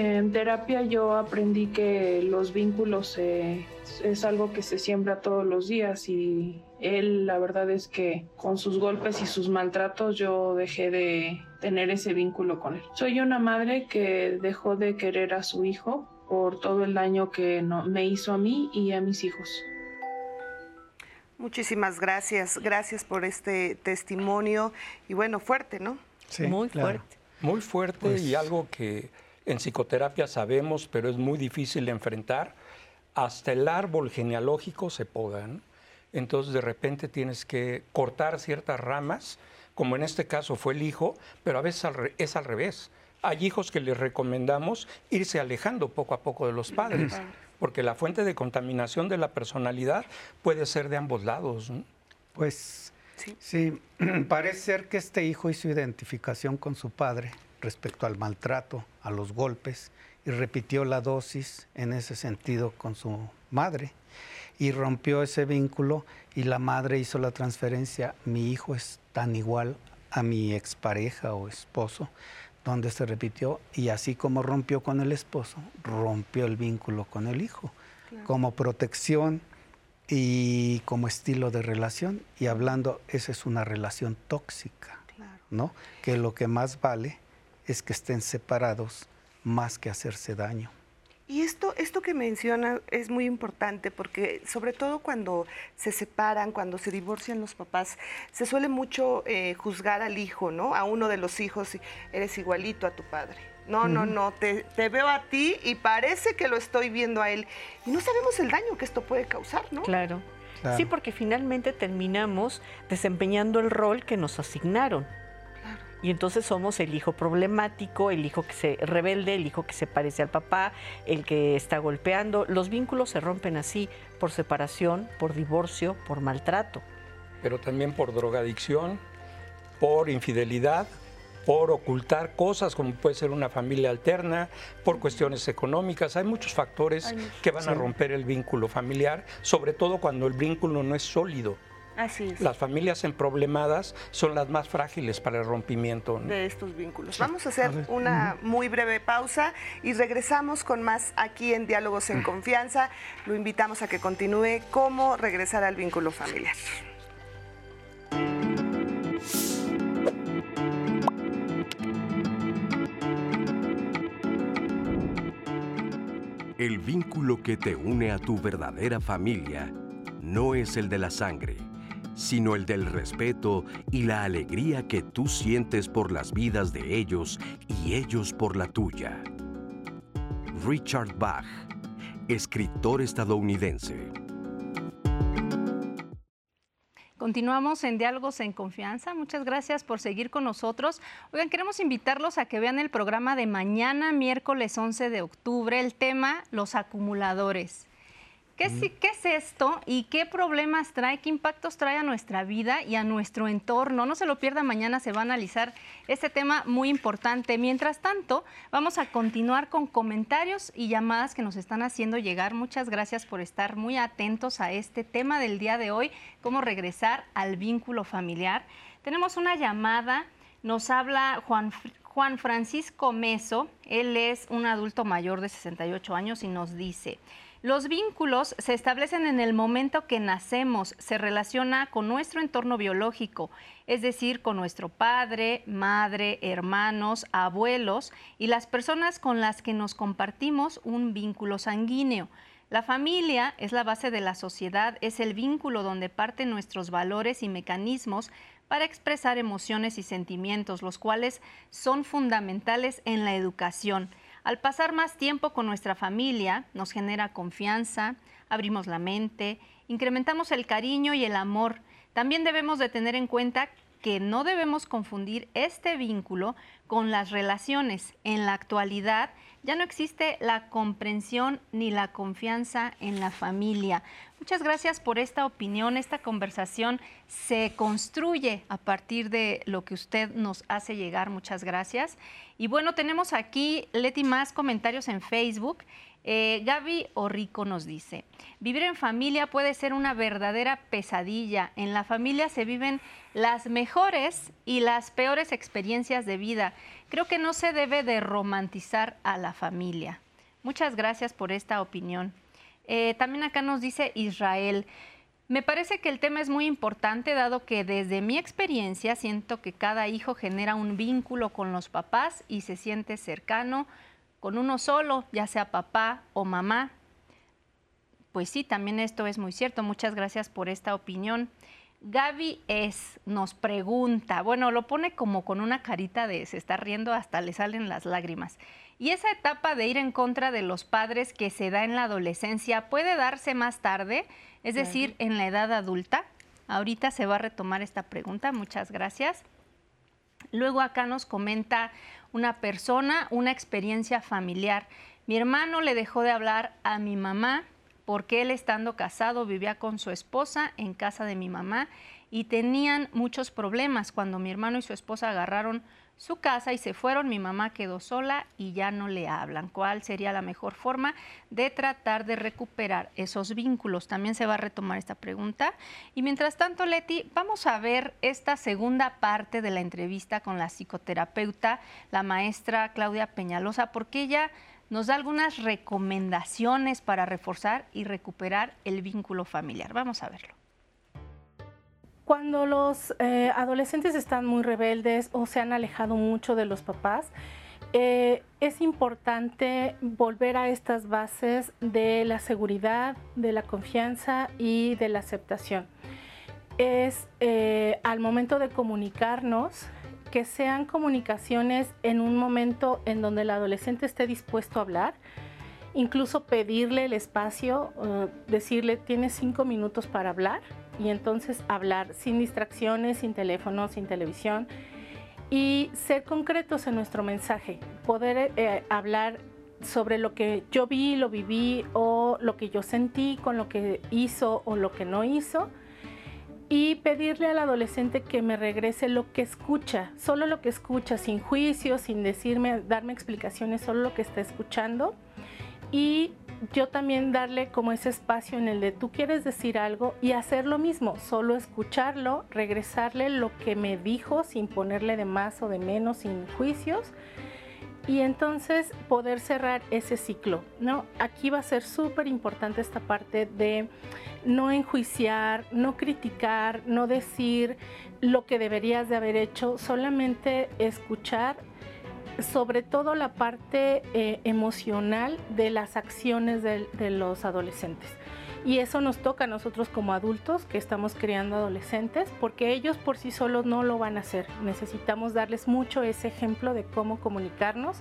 En terapia yo aprendí que los vínculos es algo que se siembra todos los días y él la verdad es que con sus golpes y sus maltratos yo dejé de tener ese vínculo con él. Soy una madre que dejó de querer a su hijo por todo el daño que me hizo a mí y a mis hijos. Muchísimas gracias, gracias por este testimonio y bueno, fuerte, ¿no? Sí, muy fuerte. Muy fuerte y pues algo que en psicoterapia sabemos, pero es muy difícil de enfrentar. Hasta el árbol genealógico se podan. Entonces de repente tienes que cortar ciertas ramas, como en este caso fue el hijo, pero a veces es al revés. Hay hijos que les recomendamos irse alejando poco a poco de los padres, porque la fuente de contaminación de la personalidad puede ser de ambos lados. Pues Sí. Sí, <clears throat> parece ser que este hijo hizo identificación con su padre respecto al maltrato, a los golpes, y repitió la dosis en ese sentido con su madre. Y rompió ese vínculo y la madre hizo la transferencia. Mi hijo es tan igual a mi expareja o esposo, donde se repitió. Y así como rompió con el esposo, rompió el vínculo con el hijo, como protección y como estilo de relación. Y hablando, esa es una relación tóxica, ¿no? Que lo que más vale es que estén separados más que hacerse daño. Y esto, esto que menciona es muy importante porque sobre todo cuando se separan, cuando se divorcian los papás, se suele mucho eh, juzgar al hijo, ¿no? A uno de los hijos, eres igualito a tu padre. No, no, no, te, veo a ti y parece que lo estoy viendo a él. Y no sabemos el daño que esto puede causar, ¿no? claro. Sí, porque finalmente terminamos desempeñando el rol que nos asignaron y entonces somos el hijo problemático, el hijo que se rebelde, el hijo que se parece al papá, el que está golpeando. Los vínculos se rompen así por separación, por divorcio, por maltrato. Pero también por drogadicción, por infidelidad, por ocultar cosas como puede ser una familia alterna, por cuestiones económicas. Hay muchos factores que van a romper el vínculo familiar, sobre todo cuando el vínculo no es sólido. Así es. Las familias en problemadas son las más frágiles para el rompimiento de estos vínculos. Vamos a hacer una muy breve pausa y regresamos con más aquí en Diálogos en Confianza. Lo invitamos a que continúe cómo regresar al vínculo familiar. El vínculo que te une a tu verdadera familia no es el de la sangre sino el del respeto y la alegría que tú sientes por las vidas de ellos y ellos por la tuya. Richard Bach, escritor estadounidense. Continuamos en Diálogos en Confianza. Muchas gracias por seguir con nosotros. Oigan, queremos invitarlos a que vean el programa de mañana, miércoles 11 de octubre, el tema Los acumuladores. ¿Qué es, esto y qué problemas trae, qué impactos trae a nuestra vida y a nuestro entorno? No se lo pierda, mañana se va a analizar este tema muy importante. Mientras tanto, vamos a continuar con comentarios y llamadas que nos están haciendo llegar. Muchas gracias por estar muy atentos a este tema del día de hoy, cómo regresar al vínculo familiar. Tenemos una llamada, nos habla Juan, Juan Francisco Meso, él es un adulto mayor de 68 años y nos dice... Los vínculos se establecen en el momento que nacemos, se relaciona con nuestro entorno biológico, es decir, con nuestro padre, madre, hermanos, abuelos y las personas con las que nos compartimos un vínculo sanguíneo. La familia es la base de la sociedad, es el vínculo donde parten nuestros valores y mecanismos para expresar emociones y sentimientos, los cuales son fundamentales en la educación. Al pasar más tiempo con nuestra familia, nos genera confianza, abrimos la mente, incrementamos el cariño y el amor. También debemos de tener en cuenta que no debemos confundir este vínculo con las relaciones. En la actualidad ya no existe la comprensión ni la confianza en la familia. Muchas gracias por esta opinión. Esta conversación se construye a partir de lo que usted nos hace llegar. Muchas gracias. Y bueno, tenemos aquí, Leti, más comentarios en Facebook. Eh, Gaby Orrico nos dice, vivir en familia puede ser una verdadera pesadilla. En la familia se viven las mejores y las peores experiencias de vida. Creo que no se debe de romantizar a la familia. Muchas gracias por esta opinión. Eh, también acá nos dice Israel, me parece que el tema es muy importante dado que desde mi experiencia siento que cada hijo genera un vínculo con los papás y se siente cercano con uno solo, ya sea papá o mamá. Pues sí, también esto es muy cierto. Muchas gracias por esta opinión. Gaby es, nos pregunta, bueno, lo pone como con una carita de se está riendo, hasta le salen las lágrimas. Y esa etapa de ir en contra de los padres que se da en la adolescencia puede darse más tarde, es decir, en la edad adulta. Ahorita se va a retomar esta pregunta, muchas gracias. Luego acá nos comenta una persona, una experiencia familiar. Mi hermano le dejó de hablar a mi mamá porque él estando casado vivía con su esposa en casa de mi mamá y tenían muchos problemas. Cuando mi hermano y su esposa agarraron su casa y se fueron, mi mamá quedó sola y ya no le hablan. ¿Cuál sería la mejor forma de tratar de recuperar esos vínculos? También se va a retomar esta pregunta. Y mientras tanto, Leti, vamos a ver esta segunda parte de la entrevista con la psicoterapeuta, la maestra Claudia Peñalosa, porque ella nos da algunas recomendaciones para reforzar y recuperar el vínculo familiar. Vamos a verlo. Cuando los eh, adolescentes están muy rebeldes o se han alejado mucho de los papás, eh, es importante volver a estas bases de la seguridad, de la confianza y de la aceptación. Es eh, al momento de comunicarnos que sean comunicaciones en un momento en donde el adolescente esté dispuesto a hablar, incluso pedirle el espacio, decirle, tienes cinco minutos para hablar, y entonces hablar sin distracciones, sin teléfono, sin televisión y ser concretos en nuestro mensaje, poder eh, hablar sobre lo que yo vi, lo viví o lo que yo sentí con lo que hizo o lo que no hizo y pedirle al adolescente que me regrese lo que escucha, solo lo que escucha, sin juicio, sin decirme, darme explicaciones, solo lo que está escuchando y yo también darle como ese espacio en el de tú quieres decir algo y hacer lo mismo, solo escucharlo, regresarle lo que me dijo sin ponerle de más o de menos, sin juicios y entonces poder cerrar ese ciclo, ¿no? Aquí va a ser súper importante esta parte de no enjuiciar, no criticar, no decir lo que deberías de haber hecho, solamente escuchar sobre todo la parte eh, emocional de las acciones de, los adolescentes. Y eso nos toca a nosotros como adultos que estamos criando adolescentes, porque ellos por sí solos no lo van a hacer. Necesitamos darles mucho ese ejemplo de cómo comunicarnos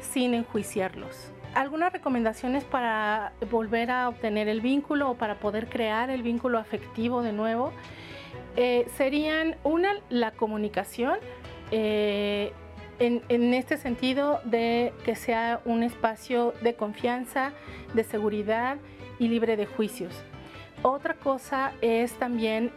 sin enjuiciarlos. Algunas recomendaciones para volver a obtener el vínculo o para poder crear el vínculo afectivo de nuevo eh, serían una, la comunicación. Eh, en, este sentido de que sea un espacio de confianza, de seguridad y libre de juicios. Otra cosa es también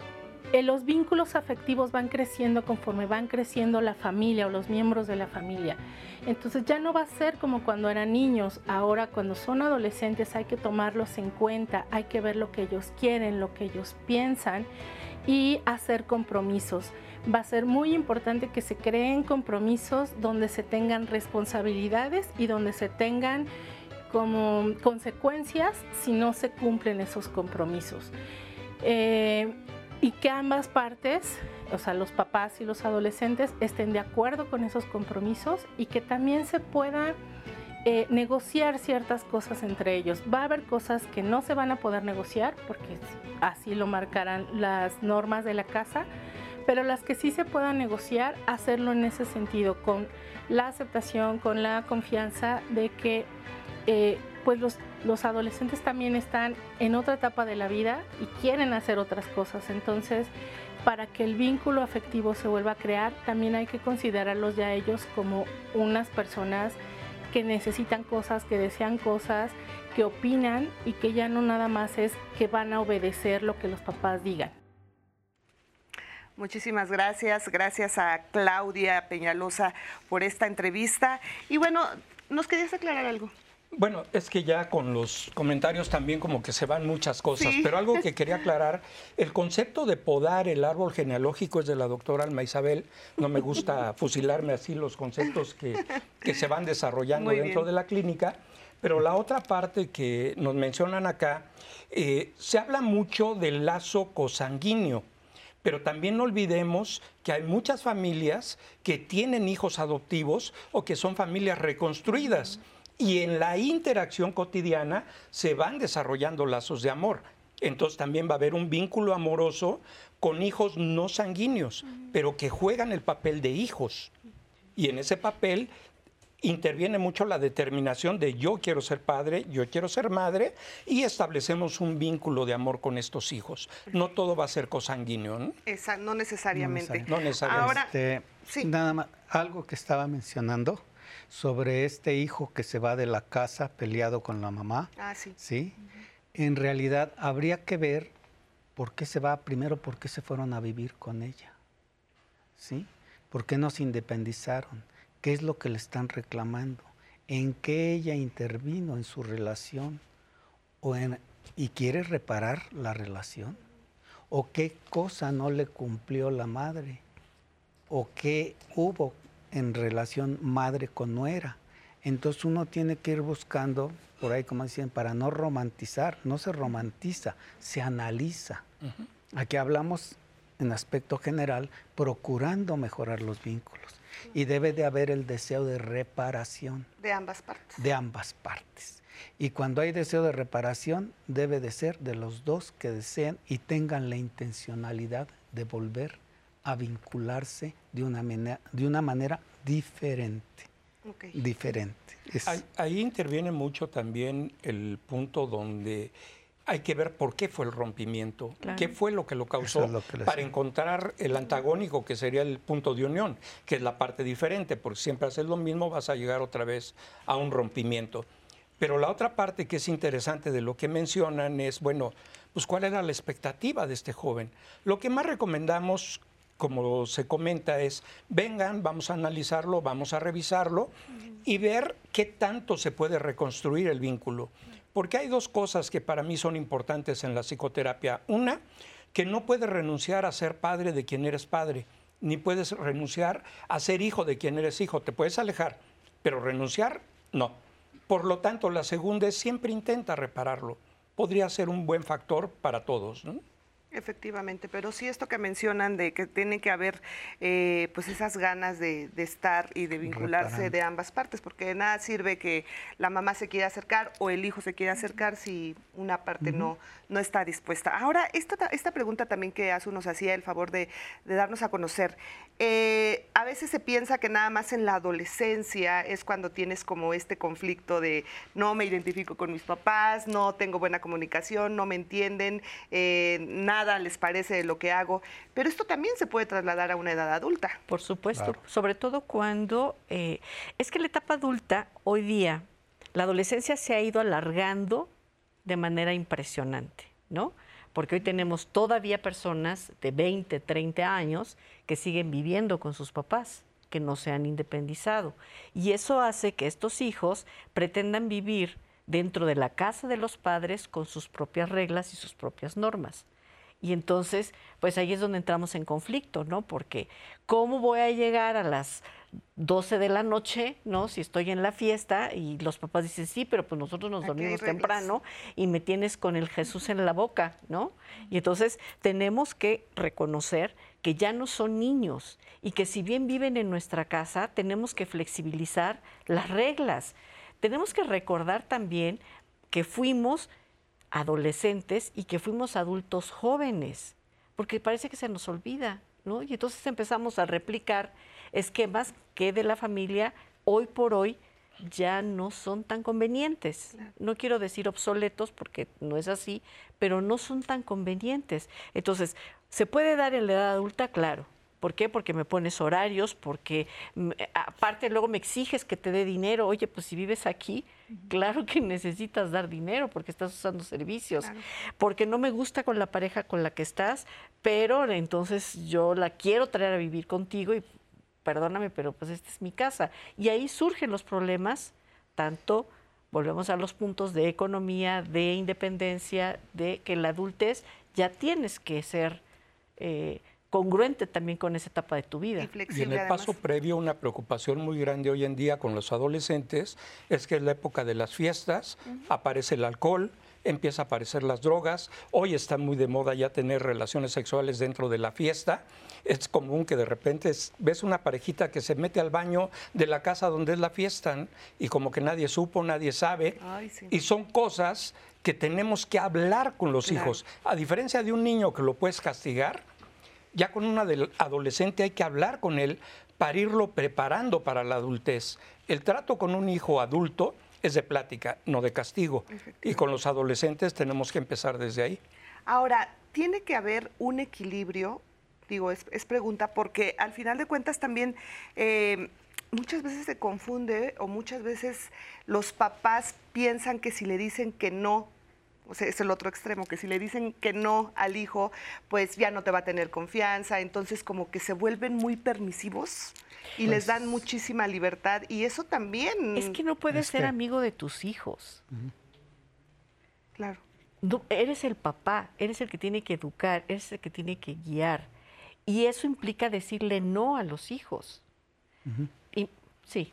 eh, los vínculos afectivos van creciendo conforme van creciendo la familia o los miembros de la familia. Entonces ya no va a ser como cuando eran niños, ahora cuando son adolescentes hay que tomarlos en cuenta, hay que ver lo que ellos quieren, lo que ellos piensan y hacer compromisos va a ser muy importante que se creen compromisos donde se tengan responsabilidades y donde se tengan como consecuencias si no se cumplen esos compromisos. Eh, y que ambas partes, o sea, los papás y los adolescentes, estén de acuerdo con esos compromisos y que también se pueda eh, negociar ciertas cosas entre ellos. Va a haber cosas que no se van a poder negociar porque así lo marcarán las normas de la casa, pero las que sí se puedan negociar, hacerlo en ese sentido, con la aceptación, con la confianza de que eh, pues los, los adolescentes también están en otra etapa de la vida y quieren hacer otras cosas. Entonces, para que el vínculo afectivo se vuelva a crear, también hay que considerarlos ya ellos como unas personas que necesitan cosas, que desean cosas, que opinan y que ya no nada más es que van a obedecer lo que los papás digan. Muchísimas gracias. Gracias a Claudia Peñalosa por esta entrevista. Y bueno, ¿nos querías aclarar algo? Bueno, es que ya con los comentarios también como que se van muchas cosas, pero algo <laughs> que quería aclarar, el concepto de podar el árbol genealógico es de la doctora Alma Isabel, no me gusta <laughs> fusilarme así los conceptos que, se van desarrollando dentro de la clínica, pero la otra parte que nos mencionan acá, eh, se habla mucho del lazo cosanguíneo. Pero también no olvidemos que hay muchas familias que tienen hijos adoptivos o que son familias reconstruidas. Y en la interacción cotidiana se van desarrollando lazos de amor. Entonces también va a haber un vínculo amoroso con hijos no sanguíneos, pero que juegan el papel de hijos. Y en ese papel interviene mucho la determinación de yo quiero ser padre, yo quiero ser madre y establecemos un vínculo de amor con estos hijos. No todo va a ser cosanguíneo. ¿no? no necesariamente. No necesariamente. Ahora, este, nada más, algo que estaba mencionando sobre este hijo que se va de la casa peleado con la mamá. Ah, sí. ¿Sí? en realidad habría que ver por qué se va, primero, por qué se fueron a vivir con ella. ¿Sí? ¿Por qué no se independizaron? ¿Qué es lo que le están reclamando? ¿En qué ella intervino en su relación? ¿O en, ¿Y quiere reparar la relación? ¿O qué cosa no le cumplió la madre? ¿O qué hubo en relación madre con nuera? Entonces uno tiene que ir buscando, por ahí como dicen, para no romantizar, no se romantiza, se analiza. Aquí hablamos en aspecto general, procurando mejorar los vínculos. Y debe de haber el deseo de reparación. De ambas partes. De ambas partes. Y cuando hay deseo de reparación, debe de ser de los dos que deseen y tengan la intencionalidad de volver a vincularse de una, de una manera diferente diferente. Ahí, interviene mucho también el punto donde hay que ver por qué fue el rompimiento, qué fue lo que lo causó, para encontrar el antagónico que sería el punto de unión, que es la parte diferente, porque siempre haces lo mismo vas a llegar otra vez a un rompimiento. Pero la otra parte que es interesante de lo que mencionan es, bueno, pues cuál era la expectativa de este joven. Lo que más recomendamos como se comenta, es vengan, vamos a analizarlo, vamos a revisarlo y ver qué tanto se puede reconstruir el vínculo. Porque hay dos cosas que para mí son importantes en la psicoterapia. Una, que no puedes renunciar a ser padre de quien eres padre, ni puedes renunciar a ser hijo de quien eres hijo. Te puedes alejar, pero renunciar, no. Por lo tanto, la segunda es siempre intenta repararlo. Podría ser un buen factor para todos. Efectivamente, pero sí esto que mencionan de que tiene que haber eh, pues esas ganas de, estar y de vincularse de ambas partes, porque de nada sirve que la mamá se quiera acercar o el hijo se quiera acercar si una parte no, no está dispuesta. Ahora, esta, esta pregunta también que Azu nos hacía el favor de, darnos a conocer, eh, a veces se piensa que nada más en la adolescencia es cuando tienes como este conflicto de no me identifico con mis papás, no tengo buena comunicación, no me entienden, eh, nada nada les parece lo que hago, pero esto también se puede trasladar a una edad adulta. Por supuesto, sobre todo cuando eh, es que la etapa adulta hoy día, la adolescencia se ha ido alargando de manera impresionante, ¿no? Porque hoy tenemos todavía personas de 20, 30 años que siguen viviendo con sus papás que no se han independizado. Y eso hace que estos hijos pretendan vivir dentro de la casa de los padres con sus propias reglas y sus propias normas. Y entonces, pues ahí es donde entramos en conflicto, ¿no? Porque ¿cómo voy a llegar a las 12 de la noche, ¿no? Si estoy en la fiesta y los papás dicen, sí, pero pues nosotros nos dormimos temprano y me tienes con el Jesús en la boca, ¿no? Y entonces tenemos que reconocer que ya no son niños y que si bien viven en nuestra casa, tenemos que flexibilizar las reglas. Tenemos que recordar también que fuimos adolescentes y que fuimos adultos jóvenes, porque parece que se nos olvida, ¿no? Y entonces empezamos a replicar esquemas que de la familia hoy por hoy ya no son tan convenientes. No quiero decir obsoletos porque no es así, pero no son tan convenientes. Entonces, ¿se puede dar en la edad adulta? Claro, ¿Por qué? Porque me pones horarios, porque mm, eh, aparte luego me exiges que te dé dinero. Oye, pues si vives aquí, claro que <laughs> necesitas dar dinero porque estás usando servicios. Porque no me gusta con la pareja con la que estás, pero entonces yo la quiero traer a vivir contigo y perdóname, pero pues esta es mi casa. Y ahí surgen los problemas, tanto volvemos a los puntos de economía, de independencia, de que la adultez ya tienes que ser eh, congruente también con esa etapa de tu vida. Y, en el paso previo, una preocupación muy grande hoy en día con los adolescentes es que en la época de las fiestas aparece el alcohol, empieza a aparecer las drogas. Hoy está muy de moda ya tener relaciones sexuales dentro de la fiesta. Es común que de repente ves una parejita que se mete al baño de la casa donde es la fiesta y como que nadie supo, nadie sabe. Y son cosas que tenemos que hablar con los hijos. A diferencia de un niño que lo puedes castigar, ya con un adolescente hay que hablar con él para irlo preparando para la adultez. El trato con un hijo adulto es de plática, no de castigo. Y con los adolescentes tenemos que empezar desde ahí. Ahora, tiene que haber un equilibrio, digo, es, pregunta, porque al final de cuentas también eh, muchas veces se confunde o muchas veces los papás piensan que si le dicen que no O sea, es el otro extremo, que si le dicen que no al hijo, pues ya no te va a tener confianza. Entonces como que se vuelven muy permisivos y les dan Pues muchísima libertad. Y eso también, Es que no puedes Es ser que- amigo de tus hijos. claro. No, eres el papá, eres el que tiene que educar, eres el que tiene que guiar. Y eso implica decirle no a los hijos. Y sí,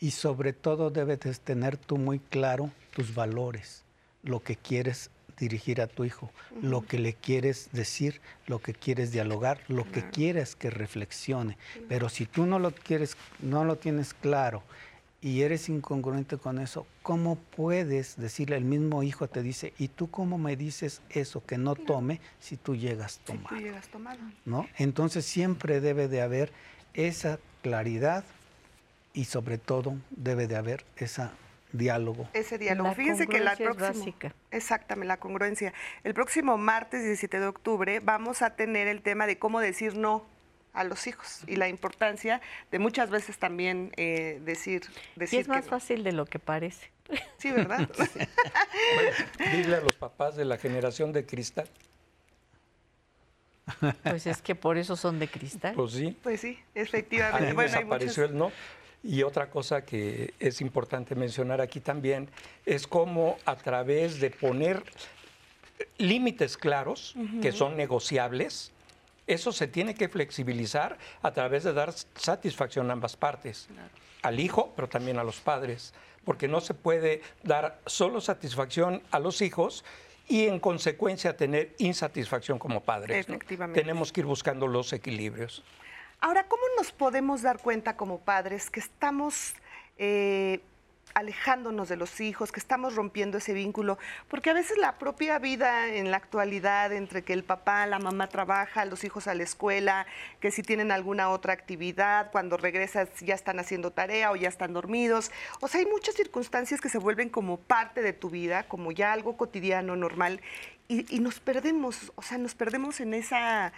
Y sobre todo debes de tener tú muy claro tus valores, lo que quieres dirigir a tu hijo, lo que le quieres decir, lo que quieres dialogar, lo que quieres que reflexione. Pero si tú no lo quieres, no lo tienes claro y eres incongruente con eso, ¿cómo puedes decirle el mismo hijo te dice, "¿Y tú cómo me dices eso que no tome si tú llegas Si tú tomado?" llegas tomado. ¿no? Entonces siempre debe de haber esa claridad y sobre todo debe de haber ese diálogo. Ese diálogo. La Fíjense que la congruencia es próxima. básica. Exactamente, la congruencia. El próximo martes 17 de octubre vamos a tener el tema de cómo decir no a los hijos y la importancia de muchas veces también eh, decir, y decir es más que no. fácil de lo que parece. Sí, ¿verdad? <laughs> Bueno, dile a los papás de la generación de cristal. Pues es que por eso son de cristal. Pues sí, pues sí, ahí efectivamente. Bueno, hay desapareció muchas- el no. Y otra cosa que es importante mencionar aquí también es cómo a través de poner límites claros, que son negociables, eso se tiene que flexibilizar a través de dar satisfacción a ambas partes, al hijo, pero también a los padres, porque no se puede dar solo satisfacción a los hijos y en consecuencia tener insatisfacción como padres. ¿no? Efectivamente. Tenemos que ir buscando los equilibrios. Ahora, ¿cómo nos podemos dar cuenta como padres que estamos eh, alejándonos de los hijos, que estamos rompiendo ese vínculo? Porque a veces la propia vida en la actualidad, entre que el papá, la mamá trabaja, los hijos a la escuela, que si tienen alguna otra actividad, cuando regresas ya están haciendo tarea o ya están dormidos. O sea, hay muchas circunstancias que se vuelven como parte de tu vida, como ya algo cotidiano, normal, y, y nos perdemos, o sea, nos perdemos en esa,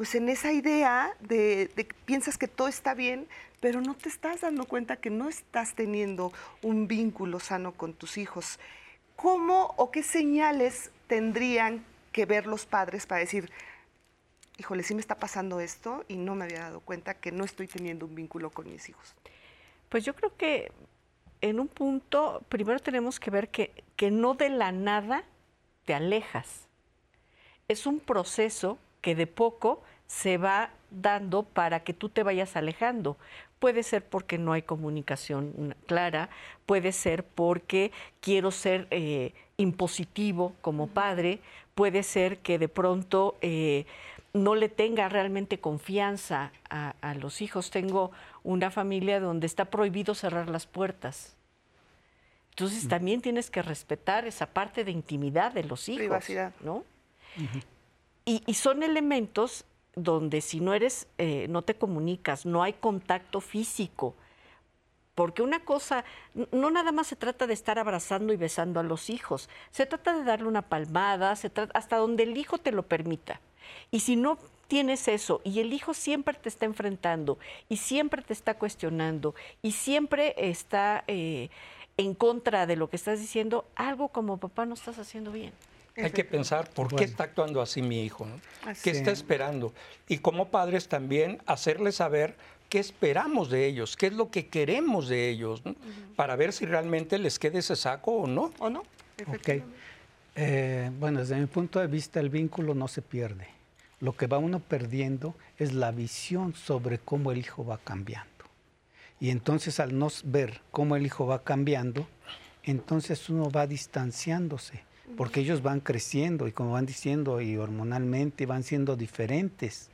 pues en esa idea de, que piensas que todo está bien, pero no te estás dando cuenta que no estás teniendo un vínculo sano con tus hijos. ¿Cómo o qué señales tendrían que ver los padres para decir, híjole, sí me está pasando esto y no me había dado cuenta que no estoy teniendo un vínculo con mis hijos? Pues yo creo que en un punto, primero tenemos que ver que, que no de la nada te alejas. Es un proceso que de poco se va dando para que tú te vayas alejando. Puede ser porque no hay comunicación clara, puede ser porque quiero ser eh, impositivo como padre, puede ser que de pronto eh, no le tenga realmente confianza a, a los hijos. Tengo una familia donde está prohibido cerrar las puertas. Entonces también tienes que respetar esa parte de intimidad de los hijos, Privacidad. ¿no? Y, y son elementos donde si no eres, eh, no te comunicas, no hay contacto físico, porque una cosa, no nada más se trata de estar abrazando y besando a los hijos, se trata de darle una palmada, se trata hasta donde el hijo te lo permita. Y si no tienes eso y el hijo siempre te está enfrentando y siempre te está cuestionando y siempre está eh, en contra de lo que estás diciendo, algo como papá no estás haciendo bien. Hay que pensar por qué Bueno. está actuando así mi hijo, ¿no? Así ¿Qué es. está esperando? Y como padres también hacerles saber qué esperamos de ellos, qué es lo que queremos de ellos, ¿no? para ver si realmente les queda ese saco o no. ¿O no? Ok. Efectivamente. Eh, bueno, desde mi punto de vista el vínculo no se pierde. Lo que va uno perdiendo es la visión sobre cómo el hijo va cambiando. Y entonces al no ver cómo el hijo va cambiando, entonces uno va distanciándose, porque ellos van creciendo y como van diciendo y hormonalmente van siendo diferentes.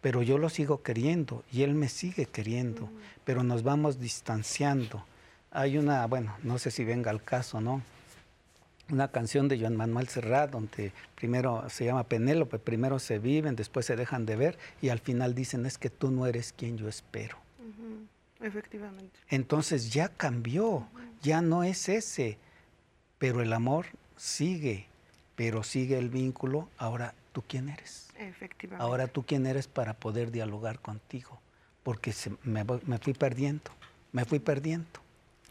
Pero yo lo sigo queriendo y él me sigue queriendo, pero nos vamos distanciando. Hay una, bueno, no sé si venga al caso, ¿no? una canción de Joan Manuel Serrat, donde primero se llama Penélope, primero se viven, después se dejan de ver y al final dicen es que tú no eres quien yo espero. Ujú, Efectivamente. Entonces ya cambió, ya no es ese, pero el amor sigue, pero sigue el vínculo, ahora tú quién eres. Efectivamente. Ahora tú quién eres para poder dialogar contigo, porque se- me, me fui perdiendo, me fui perdiendo.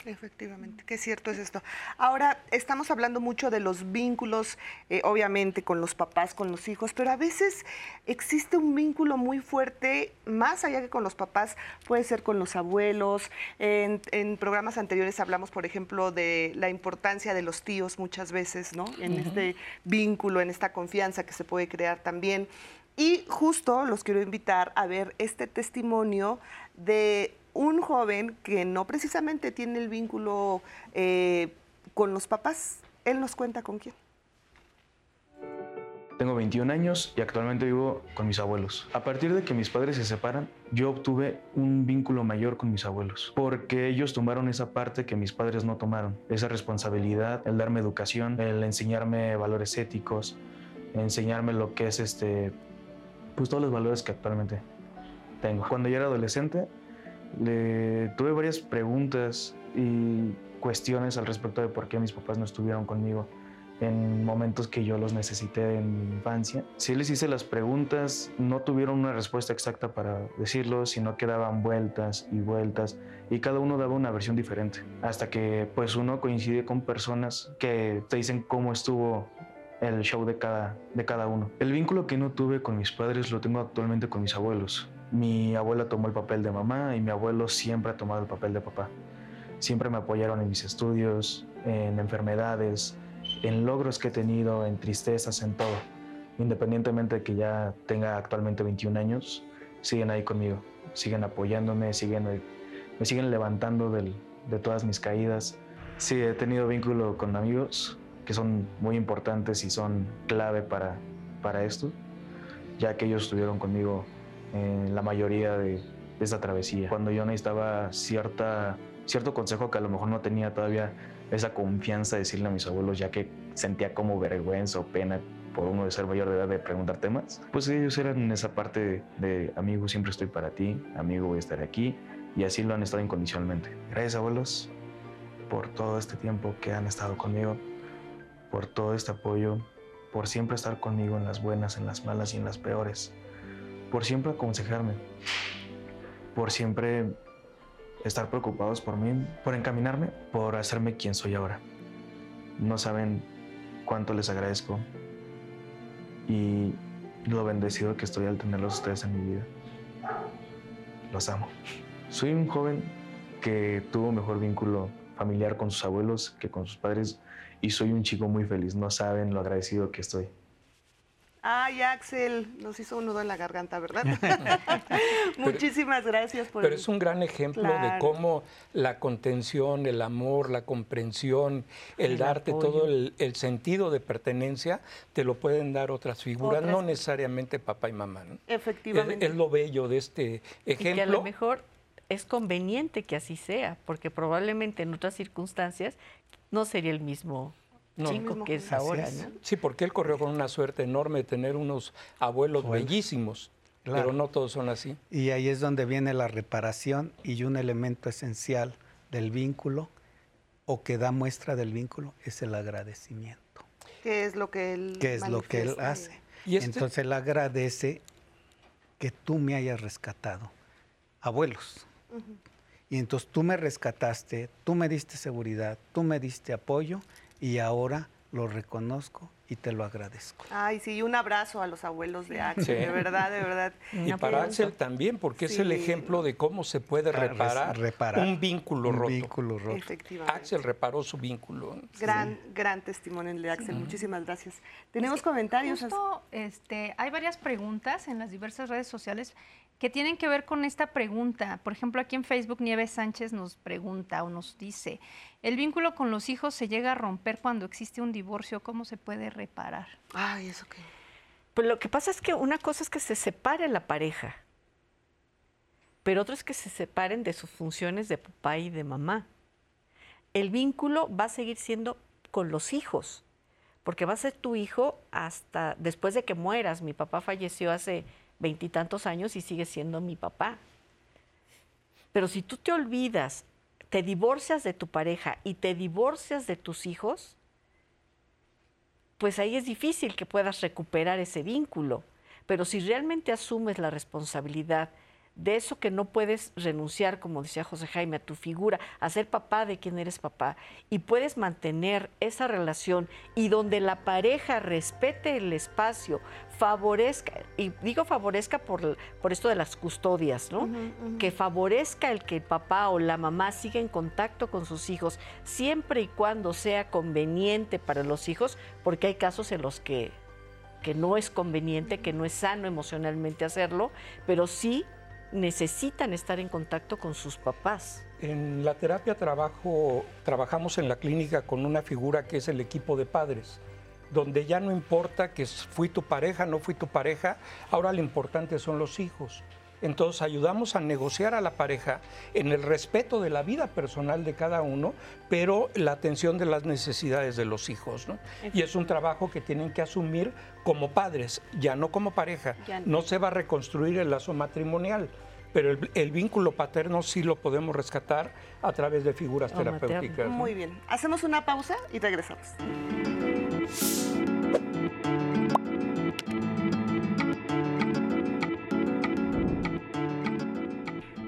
Efectivamente, qué cierto es esto. Ahora, estamos hablando mucho de los vínculos, eh, obviamente, con los papás, con los hijos, pero a veces existe un vínculo muy fuerte, más allá que con los papás, puede ser con los abuelos. En, en programas anteriores hablamos, por ejemplo, de la importancia de los tíos muchas veces, ¿no? En este vínculo, en esta confianza que se puede crear también. Y justo los quiero invitar a ver este testimonio de un joven que no precisamente tiene el vínculo eh, con los papás. Él nos cuenta con quién. Tengo 21 años y actualmente vivo con mis abuelos. A partir de que mis padres se separan, yo obtuve un vínculo mayor con mis abuelos, porque ellos tomaron esa parte que mis padres no tomaron, esa responsabilidad, el darme educación, el enseñarme valores éticos, enseñarme lo que es este, pues todos los valores que actualmente tengo. Cuando yo era adolescente, le tuve varias preguntas y cuestiones al respecto de por qué mis papás no estuvieron conmigo en momentos que yo los necesité en mi infancia. Sí les hice las preguntas, no tuvieron una respuesta exacta para decirlo, sino que daban vueltas y vueltas y cada uno daba una versión diferente. Hasta que pues uno coincide con personas que te dicen cómo estuvo el show de cada, de cada uno. El vínculo que no tuve con mis padres lo tengo actualmente con mis abuelos. Mi abuela tomó el papel de mamá y mi abuelo siempre ha tomado el papel de papá. Siempre me apoyaron en mis estudios, en enfermedades, en logros que he tenido, en tristezas, en todo. Independientemente de que ya tenga actualmente 21 años, siguen ahí conmigo, siguen apoyándome, siguen, me siguen levantando del, de todas mis caídas. Sí, he tenido vínculo con amigos que son muy importantes y son clave para, para esto, ya que ellos estuvieron conmigo en la mayoría de, esta travesía. Cuando yo necesitaba cierta, cierto consejo que a lo mejor no tenía todavía esa confianza de decirle a mis abuelos, ya que sentía como vergüenza o pena por uno de ser mayor de edad de preguntar temas, pues ellos eran esa parte de, amigo, siempre estoy para ti, amigo, voy a estar aquí, y así lo han estado incondicionalmente. Gracias abuelos por todo este tiempo que han estado conmigo, por todo este apoyo, por siempre estar conmigo en las buenas, en las malas y en las peores por siempre aconsejarme, por siempre estar preocupados por mí, por encaminarme, por hacerme quien soy ahora. No saben cuánto les agradezco y lo bendecido que estoy al tenerlos ustedes en mi vida. Los amo. Soy un joven que tuvo mejor vínculo familiar con sus abuelos que con sus padres y soy un chico muy feliz. No saben lo agradecido que estoy. Ay, Axel, nos hizo un nudo en la garganta, ¿verdad? <laughs> Muchísimas gracias por Pero es un gran ejemplo de cómo la contención, el amor, la comprensión, el, darte todo el, sentido de pertenencia, te lo pueden dar otras figuras, no necesariamente papá y mamá. Efectivamente. Es, lo bello de este ejemplo. Y que a lo mejor es conveniente que así sea, porque probablemente en otras circunstancias no sería el mismo no, que es ahora. Sí, porque él corrió con una suerte enorme de tener unos abuelos bellísimos. Pero no todos son así. Y ahí es donde viene la reparación y un elemento esencial del vínculo o que da muestra del vínculo es el agradecimiento. ¿Qué es lo que él ¿Qué es lo que él hace? ¿Y este? Entonces él agradece que tú me hayas rescatado. Abuelos. Y entonces tú me rescataste, tú me diste seguridad, tú me diste apoyo y ahora lo reconozco y te lo agradezco. Ay, sí, un abrazo a los abuelos de Axel, de verdad, de verdad. Y para Axel también, porque es el ejemplo de cómo se puede reparar, un vínculo roto. Vínculo roto. Efectivamente. Axel reparó su vínculo. Gran, gran testimonio de Axel. Muchísimas gracias. Tenemos comentarios. Justo, este, hay varias preguntas en las diversas redes sociales que tienen que ver con esta pregunta. Por ejemplo, aquí en Facebook Nieves Sánchez nos pregunta o nos dice, ¿el vínculo con los hijos se llega a romper cuando existe un divorcio? ¿Cómo se puede reparar? Ay, ¿eso qué? Pues lo que pasa es que una cosa es que se separe la pareja, pero otra es que se separen de sus funciones de papá y de mamá. El vínculo va a seguir siendo con los hijos, porque va a ser tu hijo hasta después de que mueras. Mi papá falleció hace veintitantos años y sigue siendo mi papá. Pero si tú te olvidas, te divorcias de tu pareja y te divorcias de tus hijos, pues ahí es difícil que puedas recuperar ese vínculo. Pero si realmente asumes la responsabilidad de eso que no puedes renunciar, como decía José Jaime, a tu figura, a ser papá de quien eres papá, y puedes mantener esa relación y donde la pareja respete el espacio, favorezca, y digo favorezca por, por esto de las custodias, ¿no? Que favorezca el que el papá o la mamá siga en contacto con sus hijos, siempre y cuando sea conveniente para los hijos, porque hay casos en los que que no es conveniente, que no es sano emocionalmente hacerlo, pero sí necesitan estar en contacto con sus papás. En la terapia trabajo, trabajamos en la clínica con una figura que es el equipo de padres, donde ya no importa que fui tu pareja, no fui tu pareja, ahora lo importante son los hijos. Entonces ayudamos a negociar a la pareja en el respeto de la vida personal de cada uno, pero la atención de las necesidades de los hijos. Y es un trabajo que tienen que asumir como padres, ya no como pareja. No se va a reconstruir el lazo matrimonial, pero el, vínculo paterno sí lo podemos rescatar a través de figuras terapéuticas. Muy bien. Hacemos una pausa y regresamos.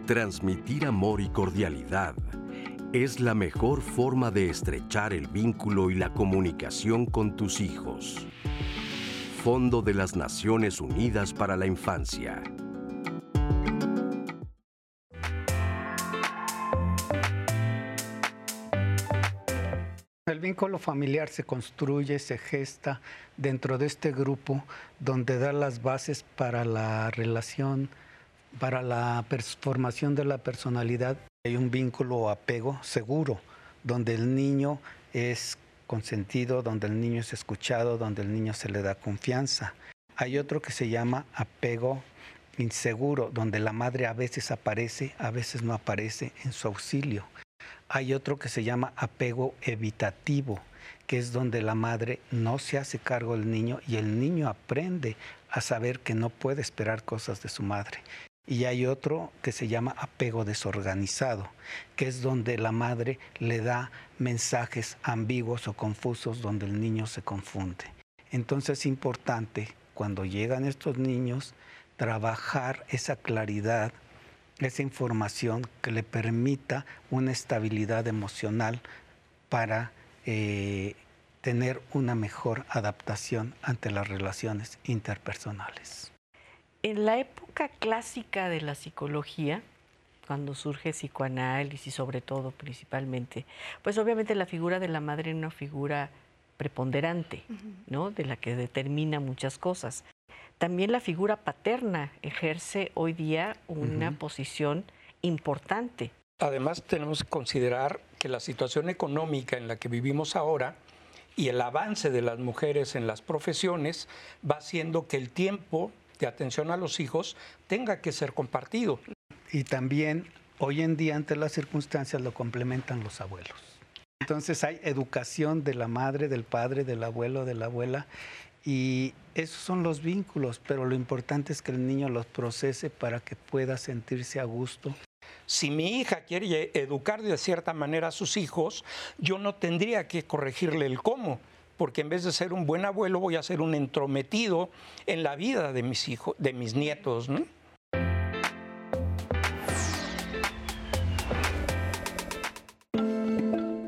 Transmitir amor y cordialidad es la mejor forma de estrechar el vínculo y la comunicación con tus hijos. Fondo de las Naciones Unidas para la Infancia. El vínculo familiar se construye, se gesta dentro de este grupo donde da las bases para la relación para la formación de la personalidad hay un vínculo o apego seguro, donde el niño es consentido, donde el niño es escuchado, donde el niño se le da confianza. Hay otro que se llama apego inseguro, donde la madre a veces aparece, a veces no aparece en su auxilio. Hay otro que se llama apego evitativo, que es donde la madre no se hace cargo del niño y el niño aprende a saber que no puede esperar cosas de su madre. Y hay otro que se llama apego desorganizado, que es donde la madre le da mensajes ambiguos o confusos donde el niño se confunde. Entonces es importante cuando llegan estos niños trabajar esa claridad, esa información que le permita una estabilidad emocional para eh, tener una mejor adaptación ante las relaciones interpersonales. En la época clásica de la psicología, cuando surge psicoanálisis y sobre todo principalmente, pues obviamente la figura de la madre es una figura preponderante, ¿no? De la que determina muchas cosas. También la figura paterna ejerce hoy día una posición importante. Además tenemos que considerar que la situación económica en la que vivimos ahora y el avance de las mujeres en las profesiones va haciendo que el tiempo de atención a los hijos tenga que ser compartido. Y también hoy en día ante las circunstancias lo complementan los abuelos. Entonces hay educación de la madre, del padre, del abuelo, de la abuela y esos son los vínculos, pero lo importante es que el niño los procese para que pueda sentirse a gusto. Si mi hija quiere educar de cierta manera a sus hijos, yo no tendría que corregirle el cómo porque en vez de ser un buen abuelo voy a ser un entrometido en la vida de mis hijos, de mis nietos,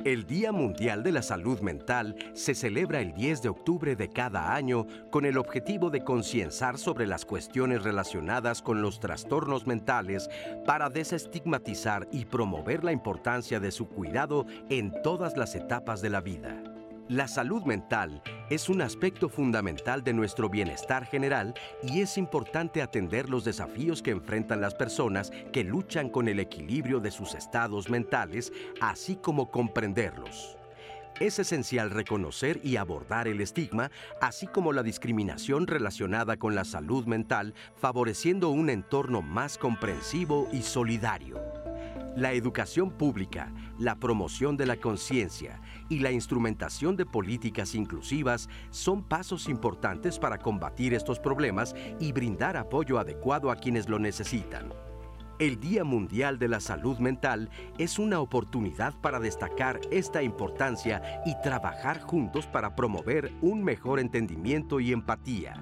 El Día Mundial de la Salud Mental se celebra el 10 de octubre de cada año con el objetivo de concienciar sobre las cuestiones relacionadas con los trastornos mentales para desestigmatizar y promover la importancia de su cuidado en todas las etapas de la vida. La salud mental es un aspecto fundamental de nuestro bienestar general y es importante atender los desafíos que enfrentan las personas que luchan con el equilibrio de sus estados mentales, así como comprenderlos. Es esencial reconocer y abordar el estigma, así como la discriminación relacionada con la salud mental, favoreciendo un entorno más comprensivo y solidario. La educación pública, la promoción de la conciencia y la instrumentación de políticas inclusivas son pasos importantes para combatir estos problemas y brindar apoyo adecuado a quienes lo necesitan. El Día Mundial de la Salud Mental es una oportunidad para destacar esta importancia y trabajar juntos para promover un mejor entendimiento y empatía.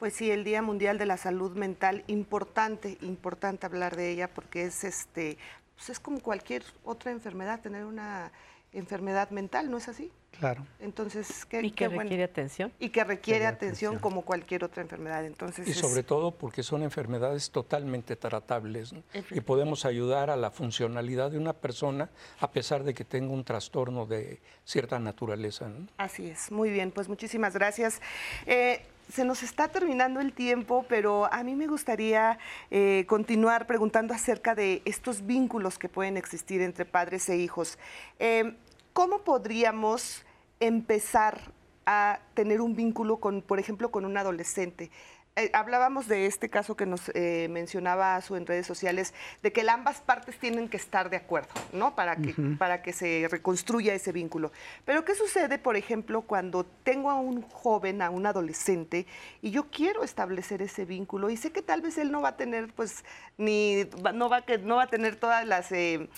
Pues sí, el Día Mundial de la Salud Mental, importante, importante hablar de ella porque es este, pues es como cualquier otra enfermedad, tener una enfermedad mental, ¿no es así? Claro. Entonces, ¿qué, y que requiere atención. Y que requiere atención, como cualquier otra enfermedad. Entonces, y sobre todo porque son enfermedades totalmente tratables y podemos ayudar a la funcionalidad de una persona a pesar de que tenga un trastorno de cierta naturaleza. Así es, muy bien, pues muchísimas gracias. Eh, se nos está terminando el tiempo, pero a mí me gustaría eh, continuar preguntando acerca de estos vínculos que pueden existir entre padres e hijos. Eh, ¿Cómo podríamos empezar a tener un vínculo con, por ejemplo, con un adolescente? Eh, hablábamos de este caso que nos eh, mencionaba su en redes sociales, de que ambas partes tienen que estar de acuerdo, ¿no? Para que, para que se reconstruya ese vínculo. Pero ¿qué sucede, por ejemplo, cuando tengo a un joven, a un adolescente, y yo quiero establecer ese vínculo y sé que tal vez él no va a tener, pues, ni, no va, que, no va a tener todas las... Eh,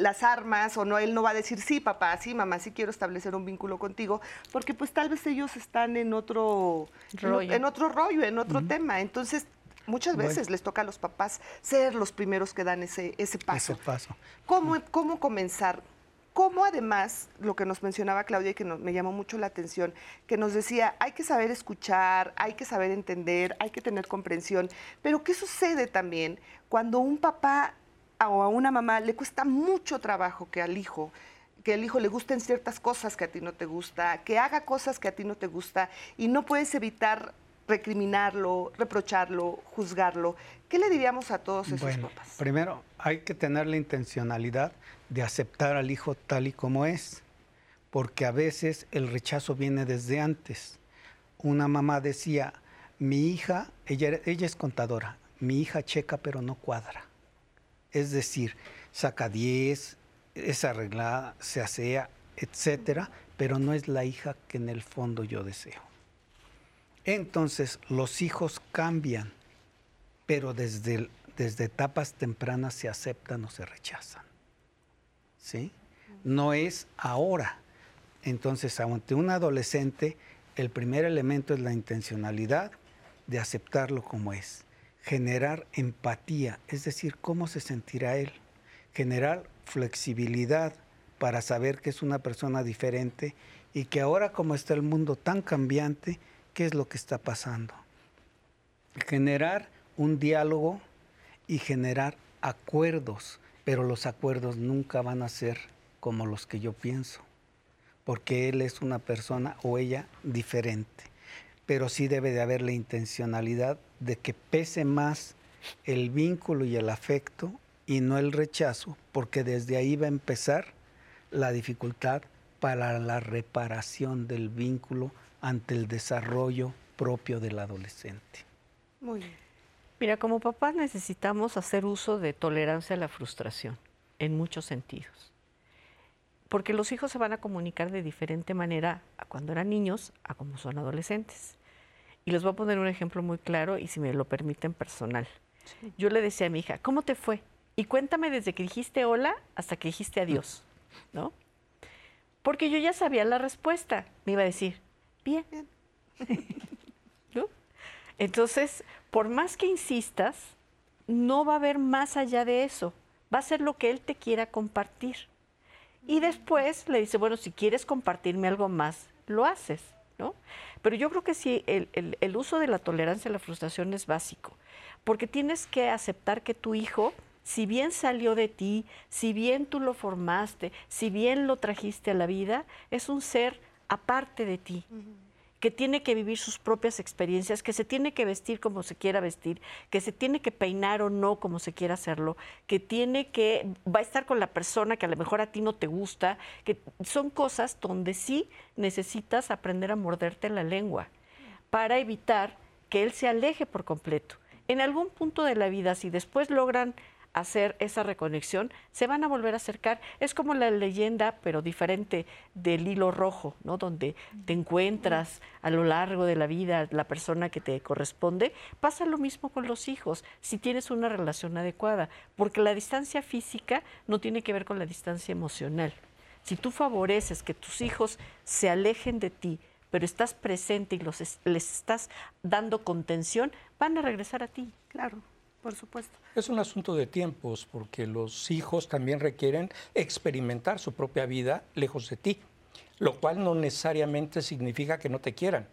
las armas o no, él no va a decir, sí, papá, sí, mamá, sí quiero establecer un vínculo contigo, porque pues tal vez ellos están en otro rollo, en, otro rollo, en otro tema. Entonces, muchas veces les toca a los papás ser los primeros que dan ese, ese paso. Ese paso. ¿Cómo, ¿Cómo comenzar? ¿Cómo además, lo que nos mencionaba Claudia y que me llamó mucho la atención, que nos decía, hay que saber escuchar, hay que saber entender, hay que tener comprensión, pero ¿qué sucede también cuando un papá o a una mamá le cuesta mucho trabajo que al hijo que al hijo le gusten ciertas cosas que a ti no te gusta, que haga cosas que a ti no te gusta y no puedes evitar recriminarlo, reprocharlo, juzgarlo. ¿Qué le diríamos a todos esos bueno, papás? Primero, hay que tener la intencionalidad de aceptar al hijo tal y como es, porque a veces el rechazo viene desde antes. Una mamá decía, mi hija, ella, ella es contadora, mi hija checa pero no cuadra. Es decir, saca 10, es arreglada, se asea, etcétera, pero no es la hija que en el fondo yo deseo. Entonces, los hijos cambian, pero desde, desde etapas tempranas se aceptan o se rechazan. ¿Sí? No es ahora. Entonces, ante un adolescente, el primer elemento es la intencionalidad de aceptarlo como es generar empatía, es decir, cómo se sentirá él, generar flexibilidad para saber que es una persona diferente y que ahora como está el mundo tan cambiante, ¿qué es lo que está pasando? Generar un diálogo y generar acuerdos, pero los acuerdos nunca van a ser como los que yo pienso, porque él es una persona o ella diferente, pero sí debe de haber la intencionalidad de que pese más el vínculo y el afecto y no el rechazo, porque desde ahí va a empezar la dificultad para la reparación del vínculo ante el desarrollo propio del adolescente. Muy bien. Mira, como papás necesitamos hacer uso de tolerancia a la frustración en muchos sentidos. Porque los hijos se van a comunicar de diferente manera a cuando eran niños a como son adolescentes. Y les voy a poner un ejemplo muy claro y si me lo permiten personal. Yo le decía a mi hija, ¿cómo te fue? Y cuéntame desde que dijiste hola hasta que dijiste adiós, ¿no? Porque yo ya sabía la respuesta. Me iba a decir, bien. <laughs> ¿No? Entonces, por más que insistas, no va a haber más allá de eso. Va a ser lo que él te quiera compartir. Y después le dice, bueno, si quieres compartirme algo más, lo haces, ¿no? Pero yo creo que sí, el, uso de la tolerancia a la frustración es básico, porque tienes que aceptar que tu hijo si bien salió de ti, si bien tú lo formaste, si bien lo trajiste a la vida, es un ser aparte de ti que tiene que vivir sus propias experiencias, que se tiene que vestir como se quiera vestir, que se tiene que peinar o no como se quiera hacerlo, que tiene que va a estar con la persona que a lo mejor a ti no te gusta, que son cosas donde sí necesitas aprender a morderte la lengua para evitar que él se aleje por completo. En algún punto de la vida, si después logran hacer esa reconexión, se van a volver a acercar. Es como la leyenda, pero diferente del hilo rojo, ¿no? Donde te encuentras a lo largo de la vida la persona que te corresponde. Pasa lo mismo con los hijos, si tienes una relación adecuada, porque la distancia física no tiene que ver con la distancia emocional. Si tú favoreces que tus hijos se alejen de ti, pero estás presente y los les estás dando contención, van a regresar a ti. Claro, por supuesto. Es un asunto de tiempos, porque los hijos también requieren experimentar su propia vida lejos de ti, lo cual no necesariamente significa que no te quieran.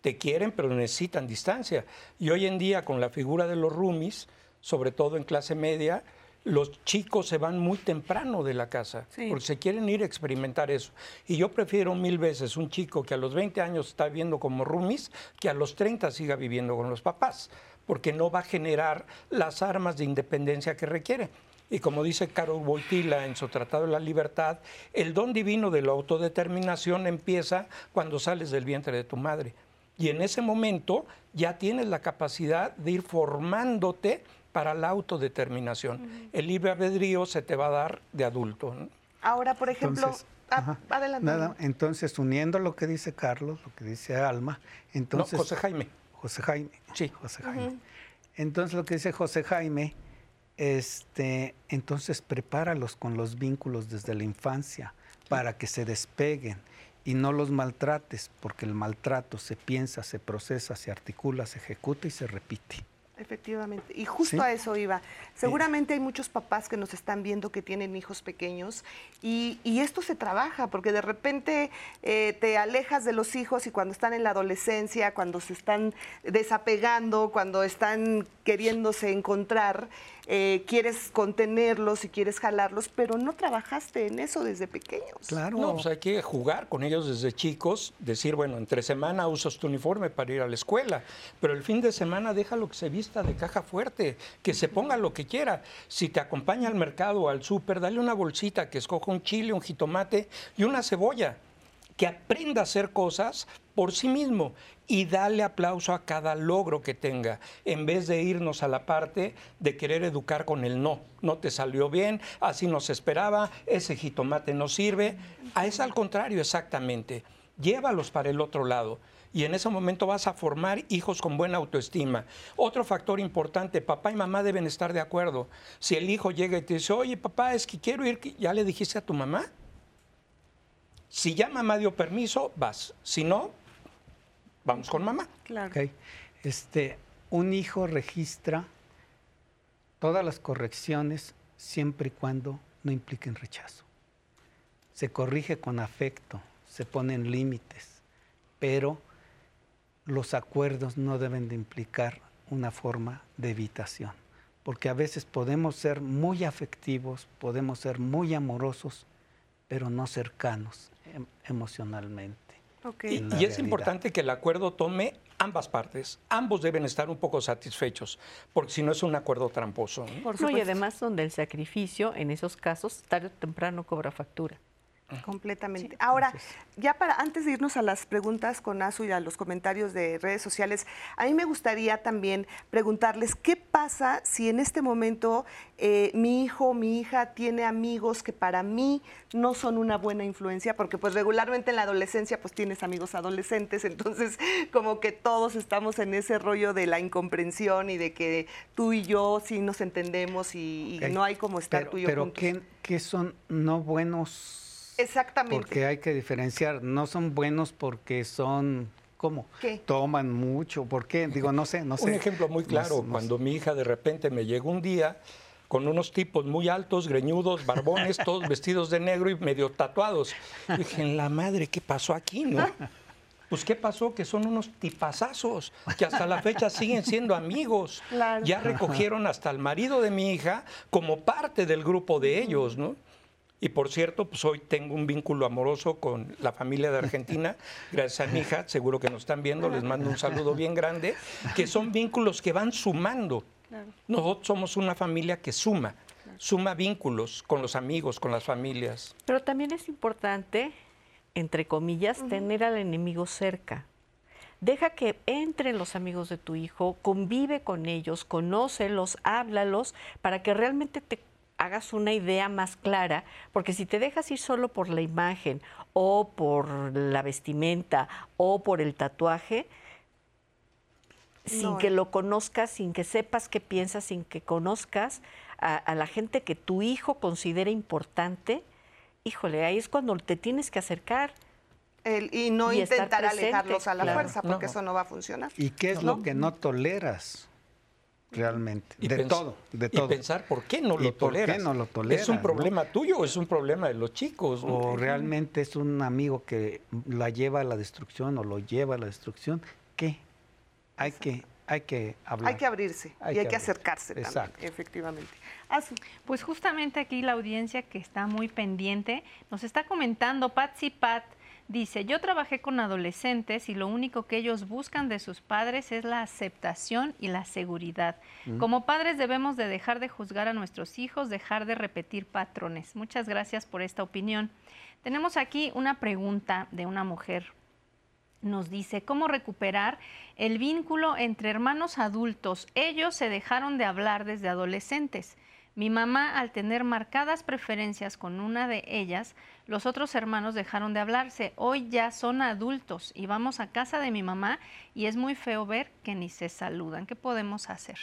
Te quieren, pero necesitan distancia. Y hoy en día, con la figura de los roomies, sobre todo en clase media, los chicos se van muy temprano de la casa porque se quieren ir a experimentar eso. Y yo prefiero mil veces un chico que a los 20 años está viviendo como roomies que a los 30 siga viviendo con los papás, porque no va a generar las armas de independencia que requiere. Y como dice Carol Boitila en su Tratado de la Libertad, el don divino de la autodeterminación empieza cuando sales del vientre de tu madre. Y en ese momento ya tienes la capacidad de ir formándote para la autodeterminación. El libre albedrío se te va a dar de adulto. Ahora, por ejemplo, ah, adelante. Nada, entonces, uniendo lo que dice Carlos, lo que dice Alma, entonces... No, José Jaime. José Jaime. Sí. José Jaime. Entonces, lo que dice José Jaime, este, entonces prepáralos con los vínculos desde la infancia para que se despeguen y no los maltrates, porque el maltrato se piensa, se procesa, se articula, se ejecuta y se repite. Efectivamente. Y justo a eso iba. Seguramente hay muchos papás que nos están viendo que tienen hijos pequeños y, esto se trabaja porque de repente eh, te alejas de los hijos y cuando están en la adolescencia, cuando se están desapegando, cuando están queriéndose encontrar, eh, quieres contenerlos y quieres jalarlos, pero no trabajaste en eso desde pequeños. Claro. No, pues hay que jugar con ellos desde chicos, decir, bueno, entre semana usas tu uniforme para ir a la escuela, pero el fin de semana déjalo que se vista de caja fuerte, que se ponga lo que quiera. Si te acompaña al mercado o al súper, dale una bolsita que escoja un chile, un jitomate y una cebolla que aprenda a hacer cosas por sí mismo y dale aplauso a cada logro que tenga, en vez de irnos a la parte de querer educar con el no. No te salió bien, así nos esperaba, ese jitomate no sirve. A es al contrario, exactamente. Llévalos para el otro lado y en ese momento vas a formar hijos con buena autoestima. Otro factor importante, papá y mamá deben estar de acuerdo. Si el hijo llega y te dice, oye papá, es que quiero ir, ¿ya le dijiste a tu mamá? Si ya mamá dio permiso, vas. Si no, vamos con mamá. Claro. Este, un hijo registra todas las correcciones siempre y cuando no impliquen rechazo. Se corrige con afecto, se ponen límites, pero los acuerdos no deben de implicar una forma de evitación, porque a veces podemos ser muy afectivos, podemos ser muy amorosos, pero no cercanos em, emocionalmente. Y, es importante que el acuerdo tome ambas partes. Ambos deben estar un poco satisfechos, porque si no es un acuerdo tramposo. y además donde el sacrificio, en esos casos, tarde o temprano cobra factura. Completamente. Ahora, ya para antes de irnos a las preguntas con Azu y a los comentarios de redes sociales, a mí me gustaría también preguntarles qué pasa si en este momento eh, mi hijo o mi hija tiene amigos que para mí no son una buena influencia, porque pues regularmente en la adolescencia pues tienes amigos adolescentes, entonces <laughs> como que todos estamos en ese rollo de la incomprensión y de que tú y yo sí nos entendemos y, no hay como estar tú y yo pero ¿qué, ¿qué son no buenos Exactamente. Porque hay que diferenciar, no son buenos porque son ¿Cómo? ¿Qué? Toman mucho. ¿Por qué? Digo, no sé, no <laughs> sé. Un ejemplo muy claro, cuando mi hija de repente me llegó un día con unos tipos muy altos, greñudos, barbones, <laughs> todos vestidos de negro y medio tatuados. dije, en la madre, ¿qué pasó aquí, no? <laughs> Pues, ¿qué pasó? Que son unos tipazazos, que hasta la fecha siguen siendo amigos. Ya recogieron hasta el marido de mi hija como parte del grupo de ellos, ¿no? Y por cierto, pues hoy tengo un vínculo amoroso con la familia de Argentina, <laughs> gracias a mi hija, seguro que nos están viendo, les mando un saludo bien grande, que son vínculos que van sumando. Nosotros somos una familia que suma, suma vínculos con los amigos, con las familias. Pero también es importante, entre comillas, tener al enemigo cerca. Deja que entren los amigos de tu hijo, convive con ellos, conócelos, háblalos, para que realmente te hagas una idea más clara, porque si te dejas ir solo por la imagen o por la vestimenta o por el tatuaje, sin que lo conozcas, sin que sepas qué piensas, sin que conozcas a, la gente que tu hijo considera importante, híjole, ahí es cuando te tienes que acercar El- y no Y intentar alejarlos a la claro. fuerza, porque No. eso no va a funcionar. ¿Y qué es lo que no toleras realmente? Y de todo, de Y todo. pensar por qué no ¿Y lo por qué toleras. no lo ¿Es toleras, un no? problema tuyo o es un problema de los chicos? no? o realmente es un amigo que la lleva a la destrucción o lo lleva a la destrucción, ¿qué? Hay que, hay que hablar. Hay que abrirse Hay y hay que que abrirse. acercarse Exacto. también, efectivamente. Azu, Pues justamente aquí la audiencia que está muy pendiente nos está comentando, Patsy Pat dice, yo trabajé con adolescentes y lo único que ellos buscan de sus padres es la aceptación y la seguridad. Como padres debemos de dejar de juzgar a nuestros hijos, dejar de repetir patrones. Muchas gracias por esta opinión. Tenemos aquí una pregunta de una mujer nos dice cómo recuperar el vínculo entre hermanos adultos. Ellos se dejaron de hablar desde adolescentes. Mi mamá, al tener marcadas preferencias con una de ellas, los otros hermanos dejaron de hablarse. Hoy ya son adultos y vamos a casa de mi mamá y es muy feo ver que ni se saludan. ¿Qué podemos hacer?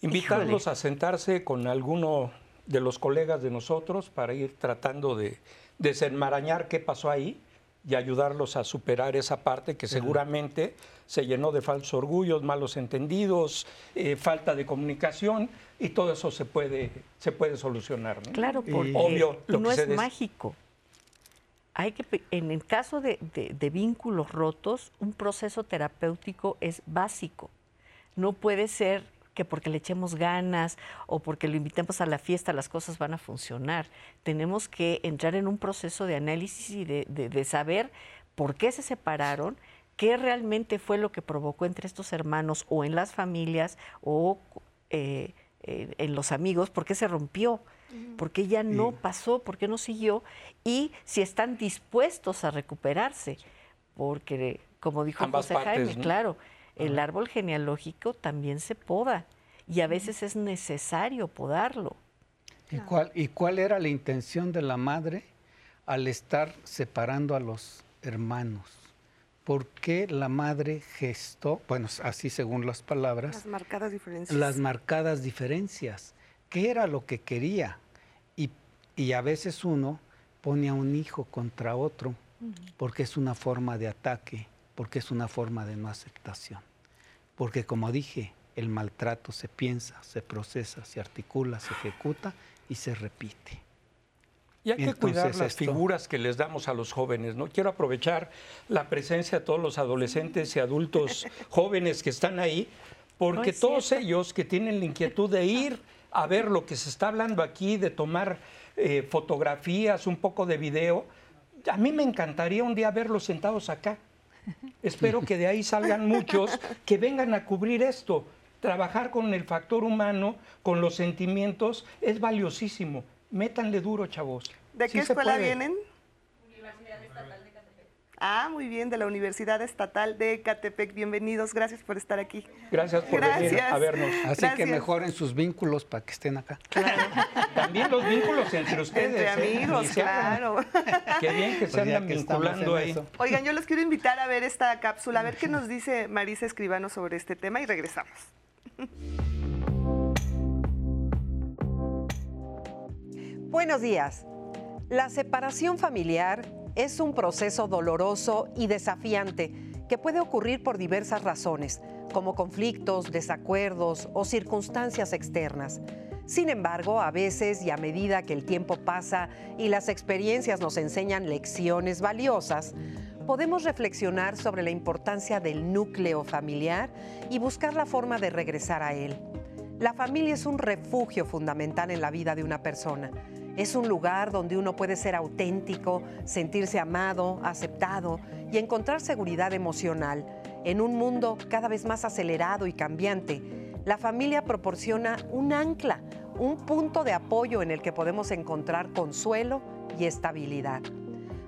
Invitarlos a sentarse con alguno de los colegas de nosotros para ir tratando de desenmarañar qué pasó ahí y ayudarlos a superar esa parte que seguramente se llenó de falsos orgullos, malos entendidos, eh, falta de comunicación y todo eso se puede, se puede solucionar. ¿no? Claro, porque Obvio, lo no que es mágico. Hay que, en el caso de, de- de vínculos rotos, un proceso terapéutico es básico. No puede ser que porque le echemos ganas o porque lo invitemos a la fiesta las cosas van a funcionar. Tenemos que entrar en un proceso de análisis y de, de- de saber por qué se separaron, qué realmente fue lo que provocó entre estos hermanos o en las familias o eh, eh, en los amigos, por qué se rompió, por qué ya no pasó, por qué no siguió y si están dispuestos a recuperarse, porque como dijo Ambas José partes, Jaime, ¿no? claro, el árbol genealógico también se poda y a veces es necesario podarlo. ¿Y cuál, ¿Y cuál era la intención de la madre al estar separando a los hermanos? ¿Por qué la madre gestó, bueno, así según las palabras, las marcadas diferencias. las marcadas diferencias? ¿Qué era lo que quería? Y, y a veces uno pone a un hijo contra otro porque es una forma de ataque, porque es una forma de no aceptación. Porque como dije, el maltrato se piensa, se procesa, se articula, se ejecuta y se repite. Y hay que Entonces, cuidar las esto- figuras que les damos a los jóvenes, ¿no? Quiero aprovechar la presencia de todos los adolescentes y adultos <laughs> jóvenes que están ahí, porque No es todos cierto. ellos que tienen la inquietud de ir a ver lo que se está hablando aquí, de tomar eh, fotografías, un poco de video, a mí me encantaría un día verlos sentados acá. Espero que de ahí salgan muchos que vengan a cubrir esto. Trabajar con el factor humano, con los sentimientos, es valiosísimo. Métanle duro, chavos. ¿De Sí qué escuela puede. vienen? Ah, muy bien, de la Universidad Estatal de Catepec. Bienvenidos, gracias por estar aquí. Gracias por venir a vernos. Así Gracias. que mejoren sus vínculos para que estén acá. <laughs> También los vínculos entre ustedes. Entre ¿eh? amigos, claro. <laughs> Qué bien que Pues se andan vinculando ahí. eso. Oigan, yo los quiero invitar a ver esta cápsula, a ver qué nos dice Marisa Escribano sobre este tema y regresamos. Buenos días. La separación familiar es un proceso doloroso y desafiante que puede ocurrir por diversas razones, como conflictos, desacuerdos o circunstancias externas. Sin embargo, a veces y a medida que el tiempo pasa y las experiencias nos enseñan lecciones valiosas, podemos reflexionar sobre la importancia del núcleo familiar y buscar la forma de regresar a él. La familia es un refugio fundamental en la vida de una persona. Es un lugar donde uno puede ser auténtico, sentirse amado, aceptado y encontrar seguridad emocional. En un mundo cada vez más acelerado y cambiante, la familia proporciona un ancla, un punto de apoyo en el que podemos encontrar consuelo y estabilidad.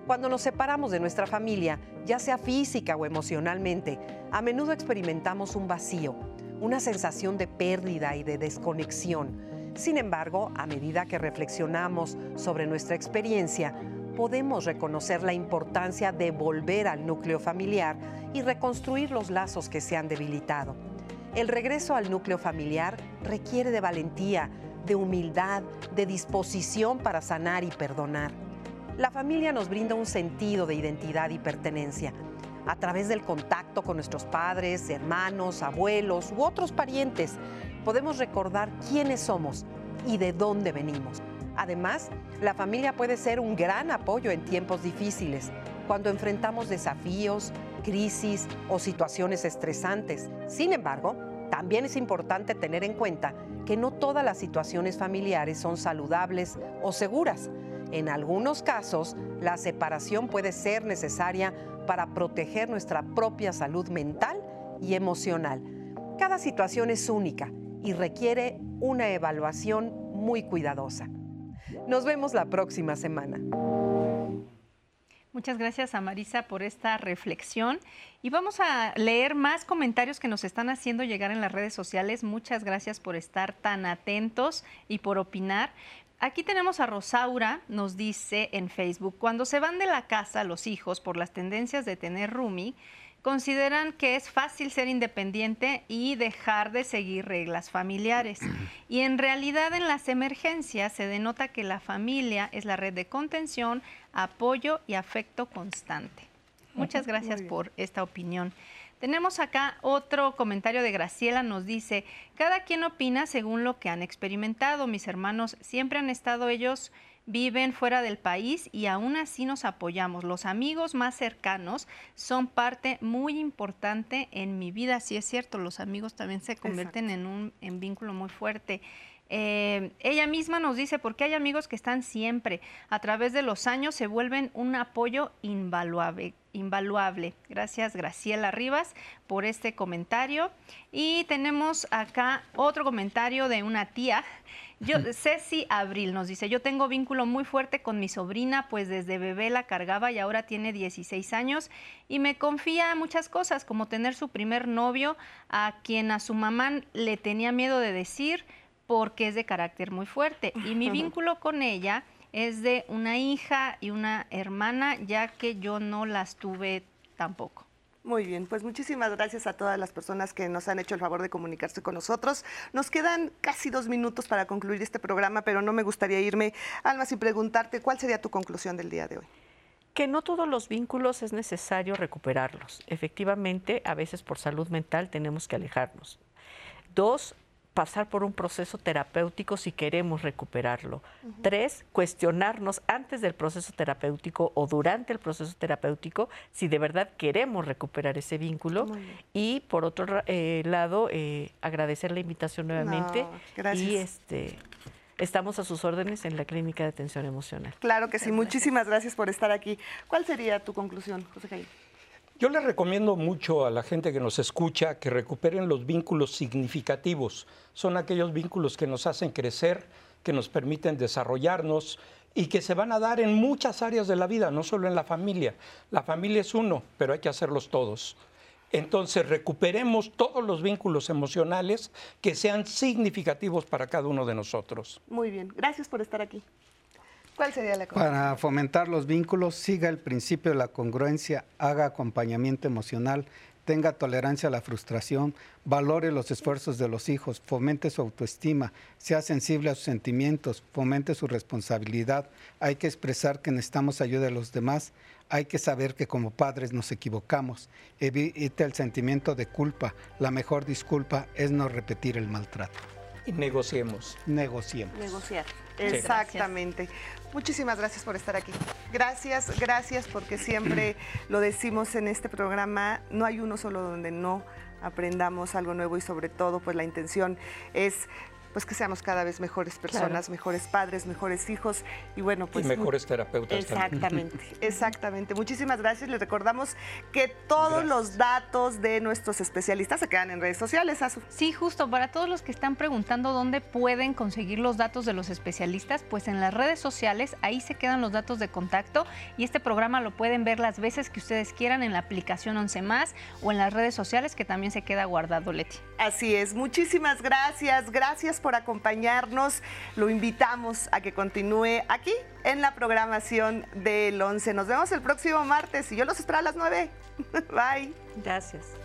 Cuando nos separamos de nuestra familia, ya sea física o emocionalmente, a menudo experimentamos un vacío, una sensación de pérdida y de desconexión. Sin embargo, a medida que reflexionamos sobre nuestra experiencia, podemos reconocer la importancia de volver al núcleo familiar y reconstruir los lazos que se han debilitado. El regreso al núcleo familiar requiere de valentía, de humildad, de disposición para sanar y perdonar. La familia nos brinda un sentido de identidad y pertenencia a través del contacto con nuestros padres, hermanos, abuelos u otros parientes. Podemos recordar quiénes somos y de dónde venimos. Además, la familia puede ser un gran apoyo en tiempos difíciles, cuando enfrentamos desafíos, crisis o situaciones estresantes. Sin embargo, también es importante tener en cuenta que no todas las situaciones familiares son saludables o seguras. En algunos casos, la separación puede ser necesaria para proteger nuestra propia salud mental y emocional. Cada situación es única y requiere una evaluación muy cuidadosa. Nos vemos la próxima semana. Muchas gracias a Marisa por esta reflexión y vamos a leer más comentarios que nos están haciendo llegar en las redes sociales. Muchas gracias por estar tan atentos y por opinar. Aquí tenemos a Rosaura, nos dice en Facebook, cuando se van de la casa los hijos por las tendencias de tener roomie, consideran que es fácil ser independiente y dejar de seguir reglas familiares. Y en realidad en las emergencias se denota que la familia es la red de contención, apoyo y afecto constante. Muchas gracias por esta opinión. Tenemos acá otro comentario de Graciela, nos dice, cada quien opina según lo que han experimentado. Mis hermanos siempre han estado ellos viven fuera del país y aún así nos apoyamos. Los amigos más cercanos son parte muy importante en mi vida. Sí es cierto, los amigos también se convierten en un en vínculo muy fuerte. Eh, ella misma nos dice, porque hay amigos que están siempre, a través de los años se vuelven un apoyo invaluable. invaluable. Gracias Graciela Rivas por este comentario. Y tenemos acá otro comentario de una tía. Yo, Ceci Abril nos dice, yo tengo vínculo muy fuerte con mi sobrina, pues desde bebé la cargaba y ahora tiene 16 años y me confía muchas cosas, como tener su primer novio, a quien a su mamá le tenía miedo de decir, porque es de carácter muy fuerte. Y mi <laughs> vínculo con ella es de una hija y una hermana, ya que yo no las tuve tampoco. Muy bien, pues muchísimas gracias a todas las personas que nos han hecho el favor de comunicarse con nosotros. Nos quedan casi dos minutos para concluir este programa, pero no me gustaría irme, Alma, sin preguntarte cuál sería tu conclusión del día de hoy que no todos los vínculos es necesario recuperarlos. Efectivamente, a veces por salud mental tenemos que alejarnos. Dos, pasar por un proceso terapéutico si queremos recuperarlo. Tres, cuestionarnos antes del proceso terapéutico o durante el proceso terapéutico si de verdad queremos recuperar ese vínculo. Y por otro eh, lado, eh, agradecer la invitación nuevamente. y este estamos a sus órdenes en la Clínica de Atención Emocional. Claro que sí, muchísimas gracias por estar aquí. ¿Cuál sería tu conclusión, José Jaime? Yo le recomiendo mucho a la gente que nos escucha que recuperen los vínculos significativos. Son aquellos vínculos que nos hacen crecer, que nos permiten desarrollarnos y que se van a dar en muchas áreas de la vida, no solo en la familia. La familia es uno, pero hay que hacerlos todos. Entonces recuperemos todos los vínculos emocionales que sean significativos para cada uno de nosotros. Muy bien, gracias por estar aquí. ¿Cuál sería la Para fomentar los vínculos, siga el principio de la congruencia, haga acompañamiento emocional, tenga tolerancia a la frustración, valore los esfuerzos de los hijos, fomente su autoestima, sea sensible a sus sentimientos, fomente su responsabilidad. Hay que expresar que necesitamos ayuda de los demás, hay que saber que como padres nos equivocamos, evite el sentimiento de culpa. La mejor disculpa es no repetir el maltrato. Y negociemos. Negociemos. Negociar. Exactamente. Muchísimas gracias por estar aquí. Gracias, gracias porque siempre <clears throat> lo decimos en este programa, no hay uno solo donde no aprendamos algo nuevo y sobre todo pues la intención es pues que seamos cada vez mejores personas, mejores padres, mejores hijos y bueno, pues... Y mejores terapeutas Exactamente, <laughs> exactamente. Muchísimas gracias. Les recordamos que todos los datos de nuestros especialistas se quedan en redes sociales, Azu. Sí, justo, para todos los que están preguntando dónde pueden conseguir los datos de los especialistas, pues en las redes sociales, ahí se quedan los datos de contacto y este programa lo pueden ver las veces que ustedes quieran en la aplicación 11 más o en las redes sociales que también se queda guardado, Leti. Así es, muchísimas gracias, gracias por acompañarnos. Lo invitamos a que continúe aquí en la programación del 11. Nos vemos el próximo martes y yo los espero a las 9. <laughs> Bye. Gracias.